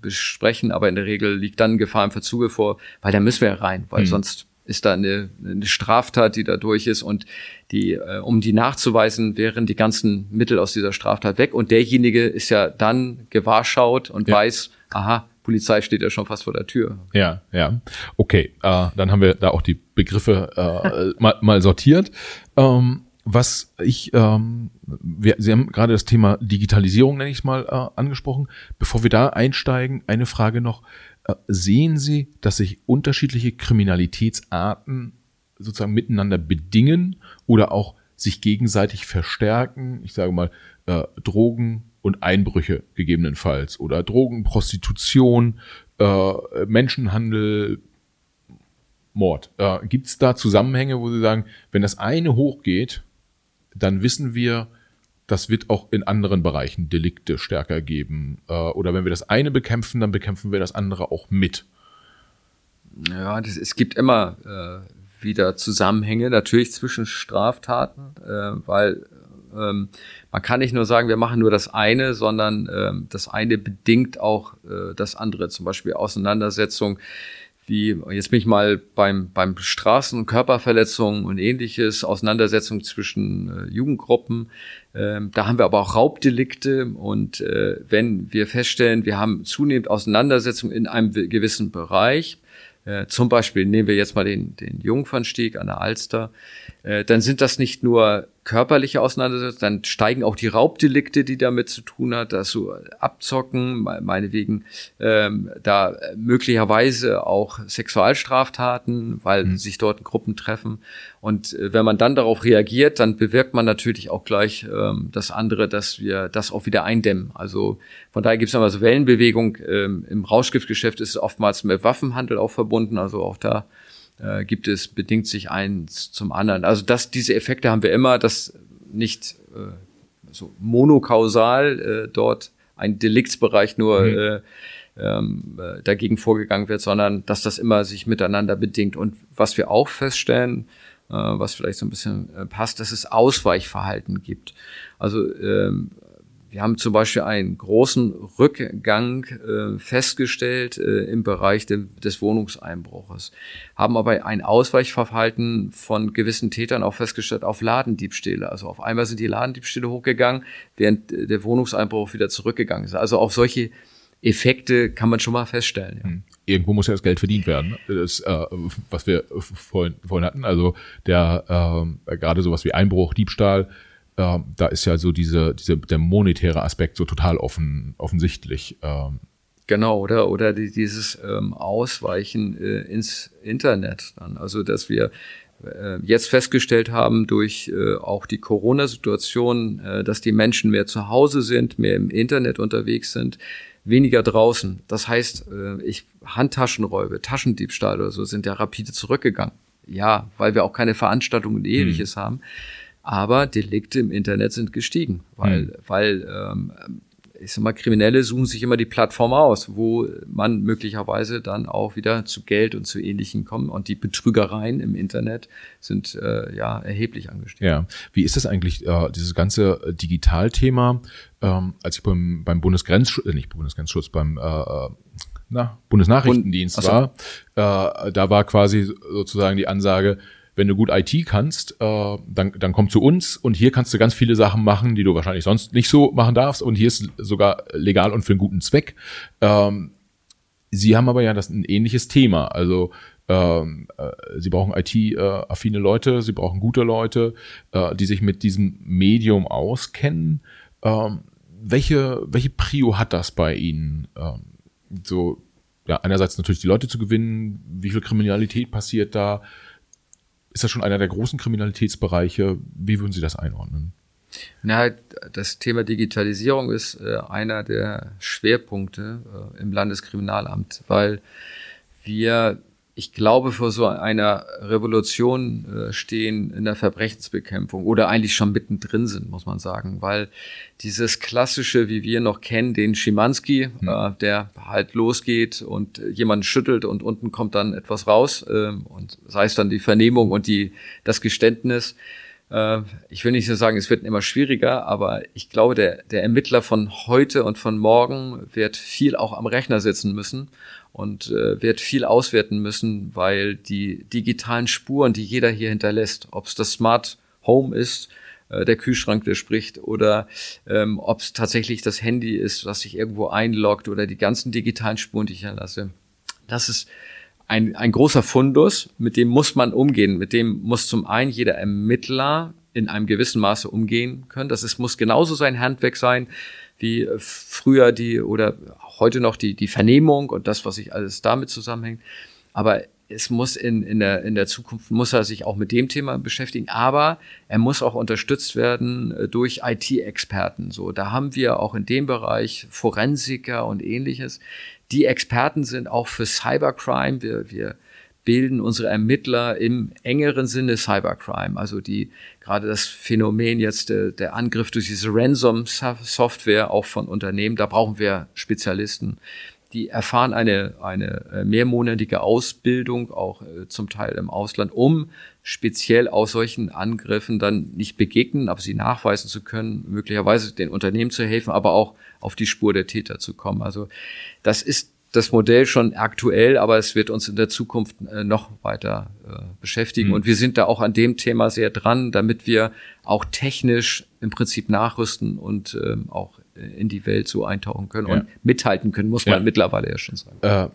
besprechen. Aber in der Regel liegt dann Gefahrenverzuge vor, weil da müssen wir rein, weil mhm. sonst ist da eine, eine Straftat, die da durch ist und die, äh, um die nachzuweisen, wären die ganzen Mittel aus dieser Straftat weg und derjenige ist ja dann gewahrschaut und ja. weiß, aha, Polizei steht ja schon fast vor der Tür. Ja, ja. Okay, äh, dann haben wir da auch die Begriffe äh, mal, mal sortiert. Ähm, was ich, ähm, wir, Sie haben gerade das Thema Digitalisierung, nenne ich es mal, äh, angesprochen. Bevor wir da einsteigen, eine Frage noch. Äh, sehen Sie, dass sich unterschiedliche Kriminalitätsarten sozusagen miteinander bedingen oder auch sich gegenseitig verstärken? Ich sage mal, äh, Drogen, und Einbrüche gegebenenfalls oder Drogen, Prostitution, äh, Menschenhandel, Mord. Äh, Gibt es da Zusammenhänge, wo Sie sagen, wenn das eine hochgeht, dann wissen wir, das wird auch in anderen Bereichen Delikte stärker geben. Äh, oder wenn wir das eine bekämpfen, dann bekämpfen wir das andere auch mit. Ja, das, es gibt immer äh, wieder Zusammenhänge natürlich zwischen Straftaten, äh, weil ähm, man kann nicht nur sagen, wir machen nur das eine, sondern ähm, das eine bedingt auch äh, das andere. Zum Beispiel Auseinandersetzung wie, jetzt bin ich mal beim, beim Straßen- und Körperverletzungen und ähnliches, Auseinandersetzung zwischen äh, Jugendgruppen. Ähm, da haben wir aber auch Raubdelikte und äh, wenn wir feststellen, wir haben zunehmend Auseinandersetzungen in einem gewissen Bereich, äh, zum Beispiel nehmen wir jetzt mal den, den Jungfernstieg an der Alster, äh, dann sind das nicht nur körperliche Auseinandersetzungen, dann steigen auch die Raubdelikte, die damit zu tun hat, dass so abzocken, meinetwegen ähm, da möglicherweise auch Sexualstraftaten, weil mhm. sich dort Gruppen treffen. Und äh, wenn man dann darauf reagiert, dann bewirkt man natürlich auch gleich ähm, das andere, dass wir das auch wieder eindämmen. Also von daher gibt es nochmal so Wellenbewegung. Ähm, Im Rauschgiftgeschäft ist es oftmals mit Waffenhandel auch verbunden, also auch da äh, gibt es, bedingt sich eins zum anderen. Also das, diese Effekte haben wir immer, dass nicht äh, so monokausal äh, dort ein Deliktsbereich nur mhm. äh, ähm, äh, dagegen vorgegangen wird, sondern dass das immer sich miteinander bedingt. Und was wir auch feststellen, äh, was vielleicht so ein bisschen äh, passt, dass es Ausweichverhalten gibt. Also ähm, wir haben zum Beispiel einen großen Rückgang äh, festgestellt äh, im Bereich de, des Wohnungseinbruches, haben aber ein Ausweichverhalten von gewissen Tätern auch festgestellt auf Ladendiebstähle. Also auf einmal sind die Ladendiebstähle hochgegangen, während der Wohnungseinbruch wieder zurückgegangen ist. Also auch solche Effekte kann man schon mal feststellen. Ja. Hm. Irgendwo muss ja das Geld verdient werden. Das, äh, was wir vorhin, vorhin hatten, also der äh, gerade sowas wie Einbruch, Diebstahl, äh, da ist ja so diese, diese, der monetäre Aspekt so total offen, offensichtlich. Ähm. Genau, oder, oder die, dieses ähm, Ausweichen äh, ins Internet dann. Also, dass wir äh, jetzt festgestellt haben durch äh, auch die Corona-Situation, äh, dass die Menschen mehr zu Hause sind, mehr im Internet unterwegs sind, weniger draußen. Das heißt, äh, ich Handtaschenräube, Taschendiebstahl oder so sind ja rapide zurückgegangen. Ja, weil wir auch keine Veranstaltungen und ähnliches hm. haben. Aber Delikte im Internet sind gestiegen, weil, mhm. weil ähm, ich sag mal, Kriminelle suchen sich immer die Plattform aus, wo man möglicherweise dann auch wieder zu Geld und zu Ähnlichem kommt. Und die Betrügereien im Internet sind äh, ja erheblich angestiegen. Ja, wie ist das eigentlich, äh, dieses ganze äh, Digitalthema? Ähm, als ich beim, beim Bundesgrenzschutz, äh, nicht Bundesgrenzschutz, beim äh, äh na, Bundesnachrichtendienst Bund, war, äh, da war quasi sozusagen die Ansage, wenn du gut IT kannst, äh, dann, dann komm zu uns und hier kannst du ganz viele Sachen machen, die du wahrscheinlich sonst nicht so machen darfst und hier ist sogar legal und für einen guten Zweck. Ähm, sie haben aber ja das ein ähnliches Thema, also ähm, äh, sie brauchen IT-affine Leute, sie brauchen gute Leute, äh, die sich mit diesem Medium auskennen. Ähm, welche, welche Prio hat das bei Ihnen? Ähm, so, ja, einerseits natürlich die Leute zu gewinnen, wie viel Kriminalität passiert da, ist das schon einer der großen Kriminalitätsbereiche? Wie würden Sie das einordnen? Na, das Thema Digitalisierung ist äh, einer der Schwerpunkte äh, im Landeskriminalamt, weil wir ich glaube, vor so einer Revolution äh, stehen in der Verbrechensbekämpfung oder eigentlich schon mittendrin sind, muss man sagen, weil dieses klassische, wie wir noch kennen, den Schimanski, mhm. äh, der halt losgeht und jemanden schüttelt und unten kommt dann etwas raus äh, und sei es dann die Vernehmung und die das Geständnis. Äh, ich will nicht so sagen, es wird immer schwieriger, aber ich glaube, der, der Ermittler von heute und von morgen wird viel auch am Rechner sitzen müssen und äh, wird viel auswerten müssen, weil die digitalen Spuren, die jeder hier hinterlässt, ob es das Smart Home ist, äh, der Kühlschrank, der spricht, oder ähm, ob es tatsächlich das Handy ist, was sich irgendwo einloggt, oder die ganzen digitalen Spuren, die ich hinterlasse. Das ist ein, ein großer Fundus, mit dem muss man umgehen. Mit dem muss zum einen jeder Ermittler in einem gewissen Maße umgehen können. Das ist, muss genauso sein Handwerk sein, wie früher die oder heute noch die, die Vernehmung und das, was sich alles damit zusammenhängt. Aber es muss in, in, der, in der Zukunft, muss er sich auch mit dem Thema beschäftigen, aber er muss auch unterstützt werden äh, durch IT-Experten. So, da haben wir auch in dem Bereich Forensiker und ähnliches. Die Experten sind auch für Cybercrime. Wir, wir bilden unsere Ermittler im engeren Sinne Cybercrime. Also die gerade das Phänomen jetzt der, der Angriff durch diese Ransom-Software auch von Unternehmen, da brauchen wir Spezialisten. Die erfahren eine, eine äh, mehrmonatige Ausbildung, auch äh, zum Teil im Ausland, um speziell aus solchen Angriffen dann nicht begegnen, aber sie nachweisen zu können, möglicherweise den Unternehmen zu helfen, aber auch auf die Spur der Täter zu kommen. Also das ist das Modell schon aktuell, aber es wird uns in der Zukunft äh, noch weiter äh, beschäftigen. Mhm. Und wir sind da auch an dem Thema sehr dran, damit wir auch technisch im Prinzip nachrüsten und ähm, auch in die Welt so eintauchen können ja. und mithalten können, muss man ja. mittlerweile ja schon sagen. Äh,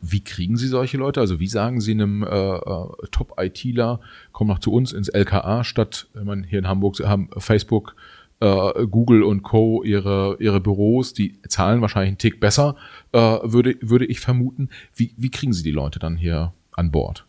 wie kriegen Sie solche Leute? Also wie sagen Sie einem äh, äh Top-ITler, komm noch zu uns ins LKA statt, wenn man hier in Hamburg haben Facebook, äh, Google und Co. ihre ihre Büros, die zahlen wahrscheinlich einen Tick besser, äh, würde würde ich vermuten. Wie wie kriegen Sie die Leute dann hier an Bord?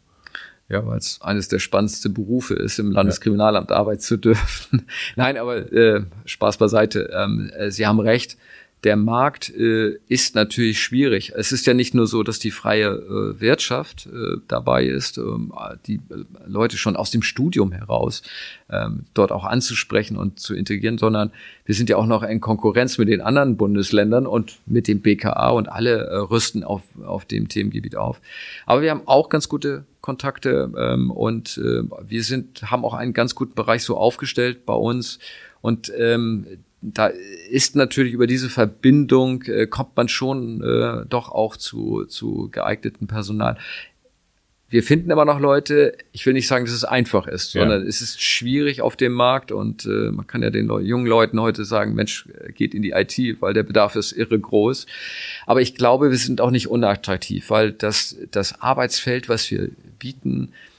ja, weil es eines der spannendsten Berufe ist, im Landeskriminalamt arbeiten zu dürfen. Nein, aber äh, Spaß beiseite. Ähm, äh, Sie haben recht der Markt äh, ist natürlich schwierig. Es ist ja nicht nur so, dass die freie äh, Wirtschaft äh, dabei ist, ähm, die äh, Leute schon aus dem Studium heraus ähm, dort auch anzusprechen und zu integrieren, sondern wir sind ja auch noch in Konkurrenz mit den anderen Bundesländern und mit dem BKA und alle äh, rüsten auf, auf dem Themengebiet auf. Aber wir haben auch ganz gute Kontakte ähm, und äh, wir sind, haben auch einen ganz guten Bereich so aufgestellt bei uns. Und ähm, da ist natürlich über diese Verbindung, äh, kommt man schon äh, doch auch zu, zu geeigneten Personal. Wir finden aber noch Leute, ich will nicht sagen, dass es einfach ist, sondern ja. es ist schwierig auf dem Markt und äh, man kann ja den Le jungen Leuten heute sagen, Mensch, geht in die IT, weil der Bedarf ist irre groß. Aber ich glaube, wir sind auch nicht unattraktiv, weil das, das Arbeitsfeld, was wir bieten, äh,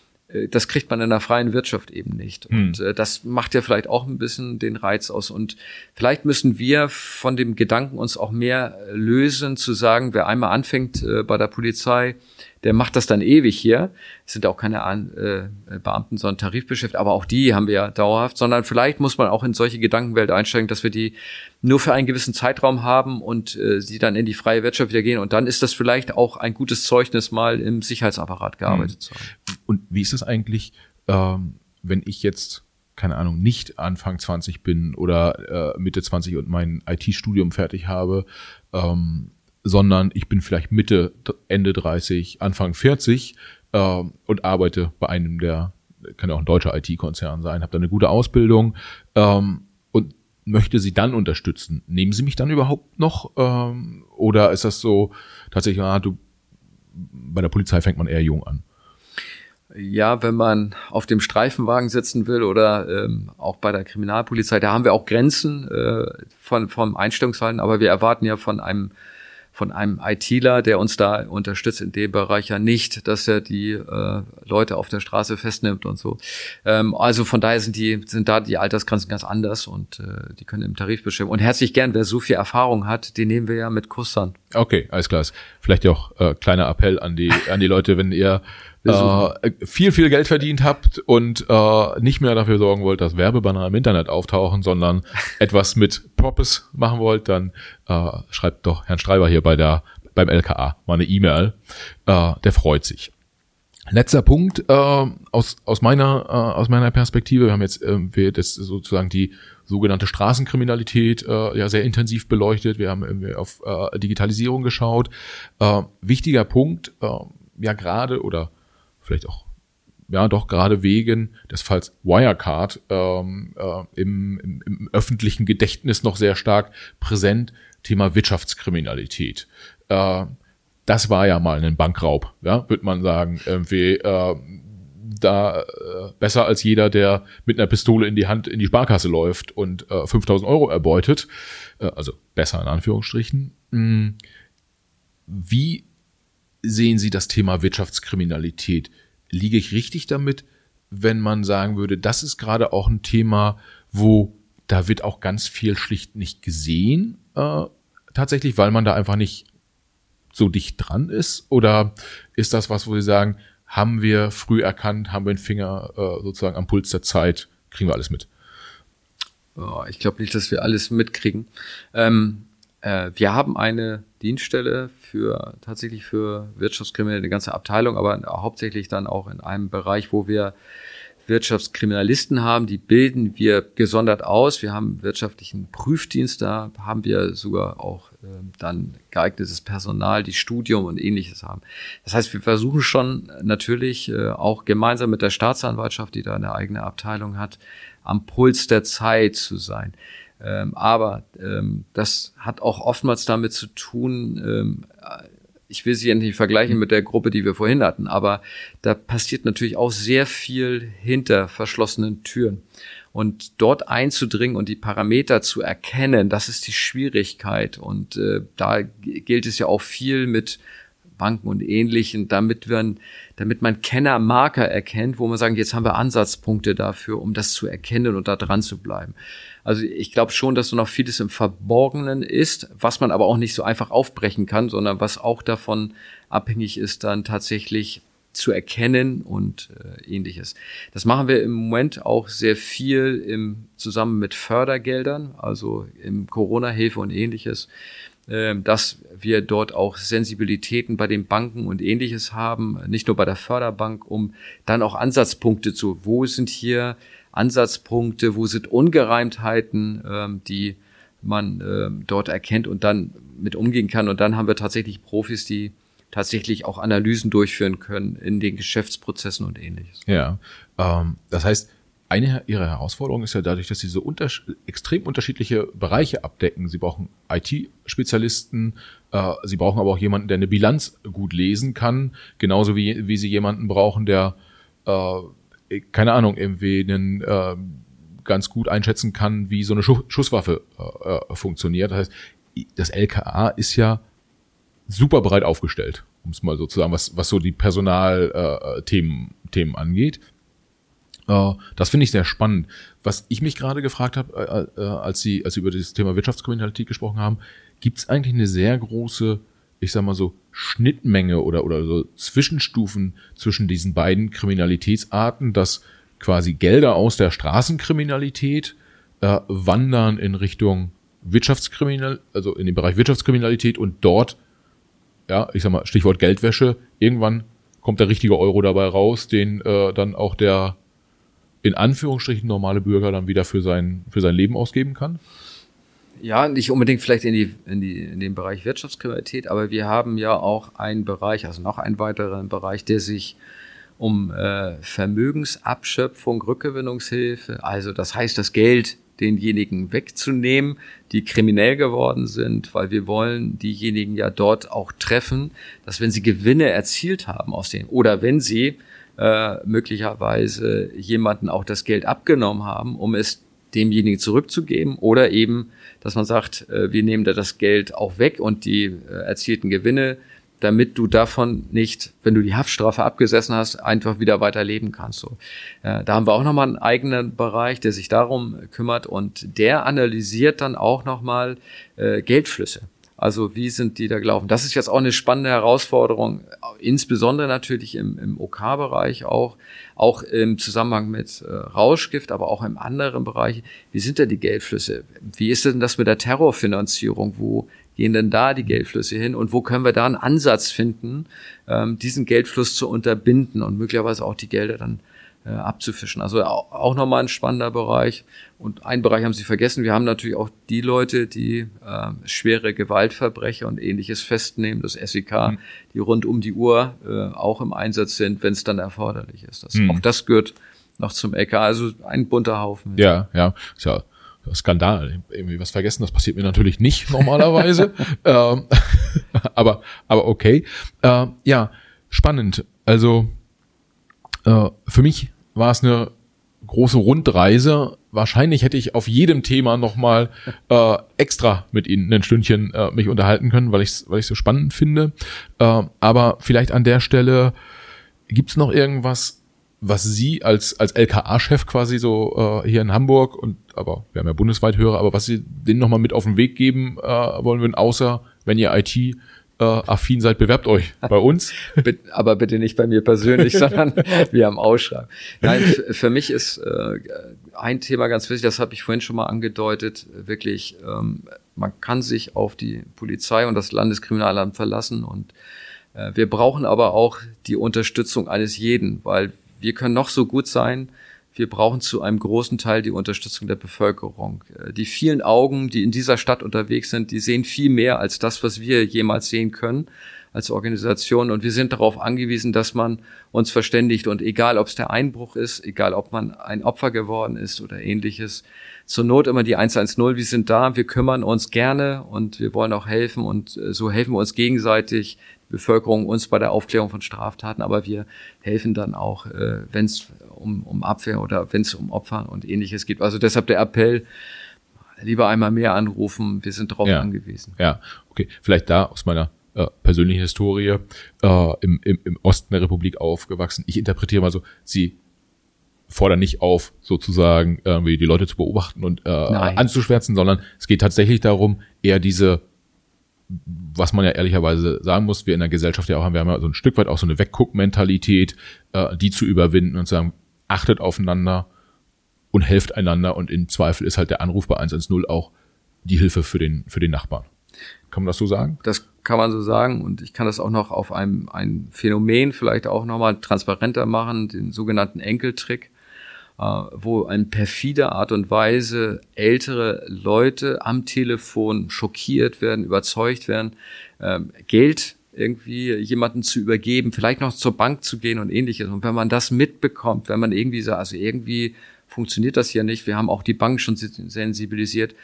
das kriegt man in der freien Wirtschaft eben nicht. Hm. Und äh, das macht ja vielleicht auch ein bisschen den Reiz aus. Und vielleicht müssen wir von dem Gedanken uns auch mehr lösen, zu sagen, wer einmal anfängt äh, bei der Polizei, der macht das dann ewig hier. Es sind auch keine äh, Beamten, sondern Tarifbeschäftigte, aber auch die haben wir ja dauerhaft, sondern vielleicht muss man auch in solche Gedankenwelt einsteigen, dass wir die nur für einen gewissen Zeitraum haben und äh, sie dann in die freie Wirtschaft wieder gehen. Und dann ist das vielleicht auch ein gutes Zeugnis, mal im Sicherheitsapparat gearbeitet hm. zu haben. Und wie ist es eigentlich, ähm, wenn ich jetzt keine Ahnung, nicht Anfang 20 bin oder äh, Mitte 20 und mein IT-Studium fertig habe, ähm, sondern ich bin vielleicht Mitte, Ende 30, Anfang 40 äh, und arbeite bei einem der, kann ja auch ein deutscher IT-Konzern sein, habe da eine gute Ausbildung ähm, und möchte sie dann unterstützen. Nehmen Sie mich dann überhaupt noch? Ähm, oder ist das so tatsächlich, ah, du, bei der Polizei fängt man eher jung an? Ja, wenn man auf dem Streifenwagen sitzen will oder ähm, auch bei der Kriminalpolizei, da haben wir auch Grenzen äh, von, vom Einstellungsverhalten, aber wir erwarten ja von einem von einem ITler, der uns da unterstützt in dem Bereich ja nicht, dass er die äh, Leute auf der Straße festnimmt und so. Ähm, also von daher sind die sind da die Altersgrenzen ganz anders und äh, die können im Tarif bestimmen. Und herzlich gern, wer so viel Erfahrung hat, den nehmen wir ja mit Kussern. Okay, alles klar. Vielleicht auch äh, kleiner Appell an die an die Leute, wenn ihr äh, viel, viel Geld verdient habt und äh, nicht mehr dafür sorgen wollt, dass Werbebanner im Internet auftauchen, sondern etwas mit Proppes machen wollt, dann äh, schreibt doch Herrn Streiber hier bei der beim LKA mal eine E-Mail. Äh, der freut sich. Letzter Punkt äh, aus aus meiner äh, aus meiner Perspektive. Wir haben jetzt äh, wir das sozusagen die sogenannte Straßenkriminalität äh, ja sehr intensiv beleuchtet. Wir haben irgendwie auf äh, Digitalisierung geschaut. Äh, wichtiger Punkt, äh, ja gerade oder vielleicht auch ja doch gerade wegen des Falls Wirecard ähm, äh, im, im, im öffentlichen Gedächtnis noch sehr stark präsent. Thema Wirtschaftskriminalität. Äh, das war ja mal ein Bankraub, ja, würde man sagen. Irgendwie äh, da äh, besser als jeder, der mit einer Pistole in die Hand in die Sparkasse läuft und äh, 5000 Euro erbeutet. Äh, also besser in Anführungsstrichen. Hm. Wie sehen Sie das Thema Wirtschaftskriminalität? Liege ich richtig damit, wenn man sagen würde, das ist gerade auch ein Thema, wo da wird auch ganz viel schlicht nicht gesehen, äh, tatsächlich, weil man da einfach nicht so dicht dran ist? Oder ist das was, wo Sie sagen, haben wir früh erkannt, haben wir den Finger äh, sozusagen am Puls der Zeit, kriegen wir alles mit? Oh, ich glaube nicht, dass wir alles mitkriegen. Ähm, äh, wir haben eine Dienststelle für tatsächlich für Wirtschaftskriminelle, eine ganze Abteilung, aber hauptsächlich dann auch in einem Bereich, wo wir Wirtschaftskriminalisten haben, die bilden wir gesondert aus. Wir haben wirtschaftlichen Prüfdienst, da haben wir sogar auch äh, dann geeignetes Personal, die Studium und ähnliches haben. Das heißt, wir versuchen schon natürlich äh, auch gemeinsam mit der Staatsanwaltschaft, die da eine eigene Abteilung hat, am Puls der Zeit zu sein. Ähm, aber ähm, das hat auch oftmals damit zu tun, ähm, ich will sie ja nicht vergleichen mit der Gruppe, die wir vorhin hatten, aber da passiert natürlich auch sehr viel hinter verschlossenen Türen. Und dort einzudringen und die Parameter zu erkennen, das ist die Schwierigkeit. Und äh, da gilt es ja auch viel mit Banken und Ähnlichen, damit wir, damit man Kennermarker erkennt, wo man sagen, jetzt haben wir Ansatzpunkte dafür, um das zu erkennen und da dran zu bleiben. Also ich glaube schon, dass noch vieles im Verborgenen ist, was man aber auch nicht so einfach aufbrechen kann, sondern was auch davon abhängig ist, dann tatsächlich zu erkennen und äh, ähnliches. Das machen wir im Moment auch sehr viel im, zusammen mit Fördergeldern, also im Corona-Hilfe und ähnliches, äh, dass wir dort auch Sensibilitäten bei den Banken und ähnliches haben, nicht nur bei der Förderbank, um dann auch Ansatzpunkte zu, wo sind hier Ansatzpunkte, wo sind Ungereimtheiten, ähm, die man ähm, dort erkennt und dann mit umgehen kann. Und dann haben wir tatsächlich Profis, die tatsächlich auch Analysen durchführen können in den Geschäftsprozessen und ähnliches. Ja, ähm, das heißt, eine ihrer Herausforderungen ist ja dadurch, dass sie so unter, extrem unterschiedliche Bereiche abdecken. Sie brauchen IT-Spezialisten, äh, sie brauchen aber auch jemanden, der eine Bilanz gut lesen kann, genauso wie, wie sie jemanden brauchen, der äh, keine Ahnung, irgendwie einen, äh, ganz gut einschätzen kann, wie so eine Schuss Schusswaffe äh, äh funktioniert. Das heißt, das LKA ist ja super breit aufgestellt, um es mal so zu sagen, was, was so die Personalthemen äh, Themen angeht. Das finde ich sehr spannend. Was ich mich gerade gefragt habe, äh, äh, als Sie als Sie über das Thema Wirtschaftskriminalität gesprochen haben, gibt es eigentlich eine sehr große ich sag mal so, Schnittmenge oder, oder so Zwischenstufen zwischen diesen beiden Kriminalitätsarten, dass quasi Gelder aus der Straßenkriminalität äh, wandern in Richtung Wirtschaftskriminal, also in den Bereich Wirtschaftskriminalität und dort, ja, ich sag mal, Stichwort Geldwäsche, irgendwann kommt der richtige Euro dabei raus, den äh, dann auch der in Anführungsstrichen normale Bürger dann wieder für sein, für sein Leben ausgeben kann? ja, nicht unbedingt vielleicht in, die, in, die, in den Bereich Wirtschaftskriminalität, aber wir haben ja auch einen Bereich, also noch einen weiteren Bereich, der sich um äh, Vermögensabschöpfung, Rückgewinnungshilfe, also das heißt, das Geld denjenigen wegzunehmen, die kriminell geworden sind, weil wir wollen diejenigen ja dort auch treffen, dass wenn sie Gewinne erzielt haben aus denen oder wenn sie äh, möglicherweise jemanden auch das Geld abgenommen haben, um es demjenigen zurückzugeben oder eben, dass man sagt, äh, wir nehmen da das Geld auch weg und die äh, erzielten Gewinne, damit du davon nicht, wenn du die Haftstrafe abgesessen hast, einfach wieder weiterleben kannst. So, äh, da haben wir auch nochmal einen eigenen Bereich, der sich darum kümmert und der analysiert dann auch nochmal äh, Geldflüsse. Also wie sind die da gelaufen? Das ist jetzt auch eine spannende Herausforderung, insbesondere natürlich im, im OK-Bereich auch, auch im Zusammenhang mit äh, Rauschgift, aber auch im anderen Bereich. Wie sind denn die Geldflüsse? Wie ist denn das mit der Terrorfinanzierung? Wo gehen denn da die Geldflüsse hin und wo können wir da einen Ansatz finden, ähm, diesen Geldfluss zu unterbinden und möglicherweise auch die Gelder dann äh, abzufischen. Also auch, auch nochmal ein spannender Bereich. Und einen Bereich haben Sie vergessen. Wir haben natürlich auch die Leute, die äh, schwere Gewaltverbrecher und ähnliches festnehmen, das SEK, mhm. die rund um die Uhr äh, auch im Einsatz sind, wenn es dann erforderlich ist. Das, mhm. Auch das gehört noch zum EK. Also ein bunter Haufen. Ja, ja. Ist ja Skandal. Irgendwie was vergessen, das passiert mir natürlich nicht normalerweise. ähm, aber, aber okay. Äh, ja, spannend. Also äh, für mich war es eine große Rundreise. Wahrscheinlich hätte ich auf jedem Thema nochmal äh, extra mit Ihnen ein Stündchen äh, mich unterhalten können, weil ich es weil ich's so spannend finde. Äh, aber vielleicht an der Stelle gibt's noch irgendwas, was Sie als, als LKA-Chef quasi so äh, hier in Hamburg und aber wir haben ja bundesweit Hörer, aber was Sie denen nochmal mit auf den Weg geben äh, wollen würden, außer wenn ihr IT äh, affin seid, bewerbt euch bei uns. Aber bitte nicht bei mir persönlich, sondern wir haben Ausschreiben. Nein, für mich ist äh, ein Thema ganz wichtig, das habe ich vorhin schon mal angedeutet, wirklich, ähm, man kann sich auf die Polizei und das Landeskriminalamt verlassen und äh, wir brauchen aber auch die Unterstützung eines jeden, weil wir können noch so gut sein, wir brauchen zu einem großen Teil die Unterstützung der Bevölkerung. Äh, die vielen Augen, die in dieser Stadt unterwegs sind, die sehen viel mehr als das, was wir jemals sehen können. als Organisation. Und wir sind darauf angewiesen, dass man uns verständigt. Und egal, ob es der Einbruch ist, egal, ob man ein Opfer geworden ist oder ähnliches, zur Not immer die 110, wir sind da, wir kümmern uns gerne und wir wollen auch helfen. Und äh, so helfen wir uns gegenseitig, die Bevölkerung uns bei der Aufklärung von Straftaten, aber wir helfen dann auch, äh, wenn es um, um Abwehr oder wenn es um Opfer und ähnliches geht. Also deshalb der Appell, lieber einmal mehr anrufen, wir sind darauf ja. angewiesen. Ja, okay. Vielleicht da aus meiner äh, persönlichen Historie äh, im, im, im Osten der Republik aufgewachsen. Ich interpretiere mal so, sie fordern nicht auf, sozusagen irgendwie die Leute zu beobachten und äh, anzuschwärzen, sondern es geht tatsächlich darum, eher diese, was man ja ehrlicherweise sagen muss, wir in der Gesellschaft ja auch haben, wir haben ja so ein Stück weit auch so eine Wegguck-Mentalität, äh, die zu überwinden und sagen, achtet aufeinander und helft einander und im Zweifel ist halt der Anruf bei 110 auch die Hilfe für den, für den Nachbarn. Kann man das so sagen? Das kann man so sagen und ich kann das auch noch auf einem ein Phänomen vielleicht auch nochmal transparenter machen, den sogenannten Enkeltrick, äh, wo in perfider Art und Weise ältere Leute am Telefon schockiert werden, überzeugt werden, äh, Geld irgendwie jemanden zu übergeben, vielleicht noch zur Bank zu gehen und ähnliches. Und wenn man das mitbekommt, wenn man irgendwie so, also irgendwie funktioniert das hier nicht, wir haben auch die Bank schon sensibilisiert,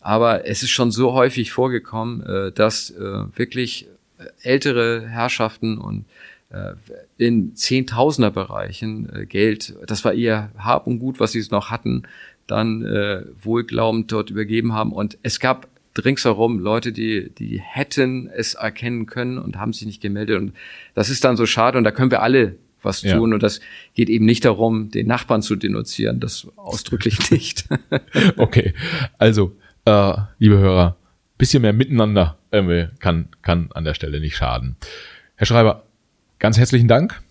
aber es ist schon so häufig vorgekommen, äh, dass äh, wirklich äh, ältere Herrschaften und in Zehntausender-Bereichen Geld, das war ihr Hab und Gut, was sie noch hatten, dann wohlglaubend dort übergeben haben. Und es gab ringsherum Leute, die, die hätten es erkennen können und haben sich nicht gemeldet. Und das ist dann so schade und da können wir alle was tun. Ja. Und das geht eben nicht darum, den Nachbarn zu denunzieren. Das ausdrücklich nicht. okay. Also äh, liebe Hörer, bisschen mehr miteinander äh, kann, kann an der Stelle nicht schaden. Herr Schreiber, ganz herzlichen Dank.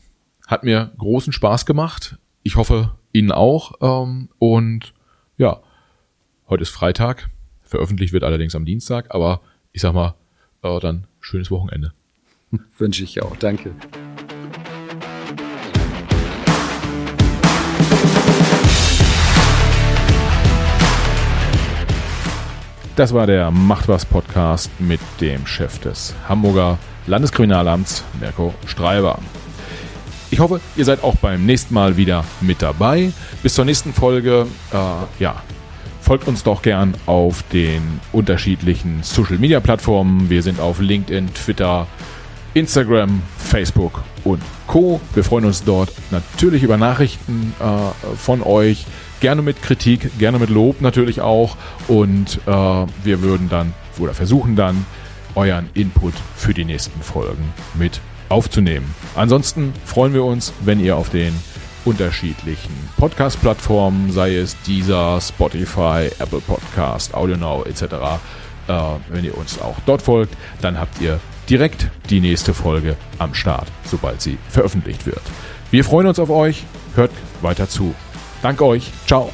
Hat mir großen Spaß gemacht. Ich hoffe, Ihnen auch. Ähm, und ja, heute ist Freitag. Veröffentlicht wird allerdings am Dienstag, aber ich sag mal, äh, dann schönes Wochenende. Wünsche ich auch. Danke. Das war der Macht was Podcast mit dem Chef des Hamburger Landeskriminalamts, Mirko Streiber. Ich hoffe, ihr seid auch beim nächsten Mal wieder mit dabei. Bis zur nächsten Folge, äh, ja, folgt uns doch gern auf den unterschiedlichen Social Media Plattformen. Wir sind auf LinkedIn, Twitter, Instagram, Facebook und Co. Wir freuen uns dort natürlich über Nachrichten äh, von euch. Gerne mit Kritik, gerne mit Lob natürlich auch. Und äh, wir würden dann oder versuchen dann euren Input für die nächsten Folgen mit aufzunehmen. Ansonsten freuen wir uns, wenn ihr auf den unterschiedlichen Podcast-Plattformen, sei es Deezer, Spotify, Apple Podcast, AudioNow etc., äh, wenn ihr uns auch dort folgt, dann habt ihr direkt die nächste Folge am Start, sobald sie veröffentlicht wird. Wir freuen uns auf euch, hört weiter zu. Danke euch. Ciao.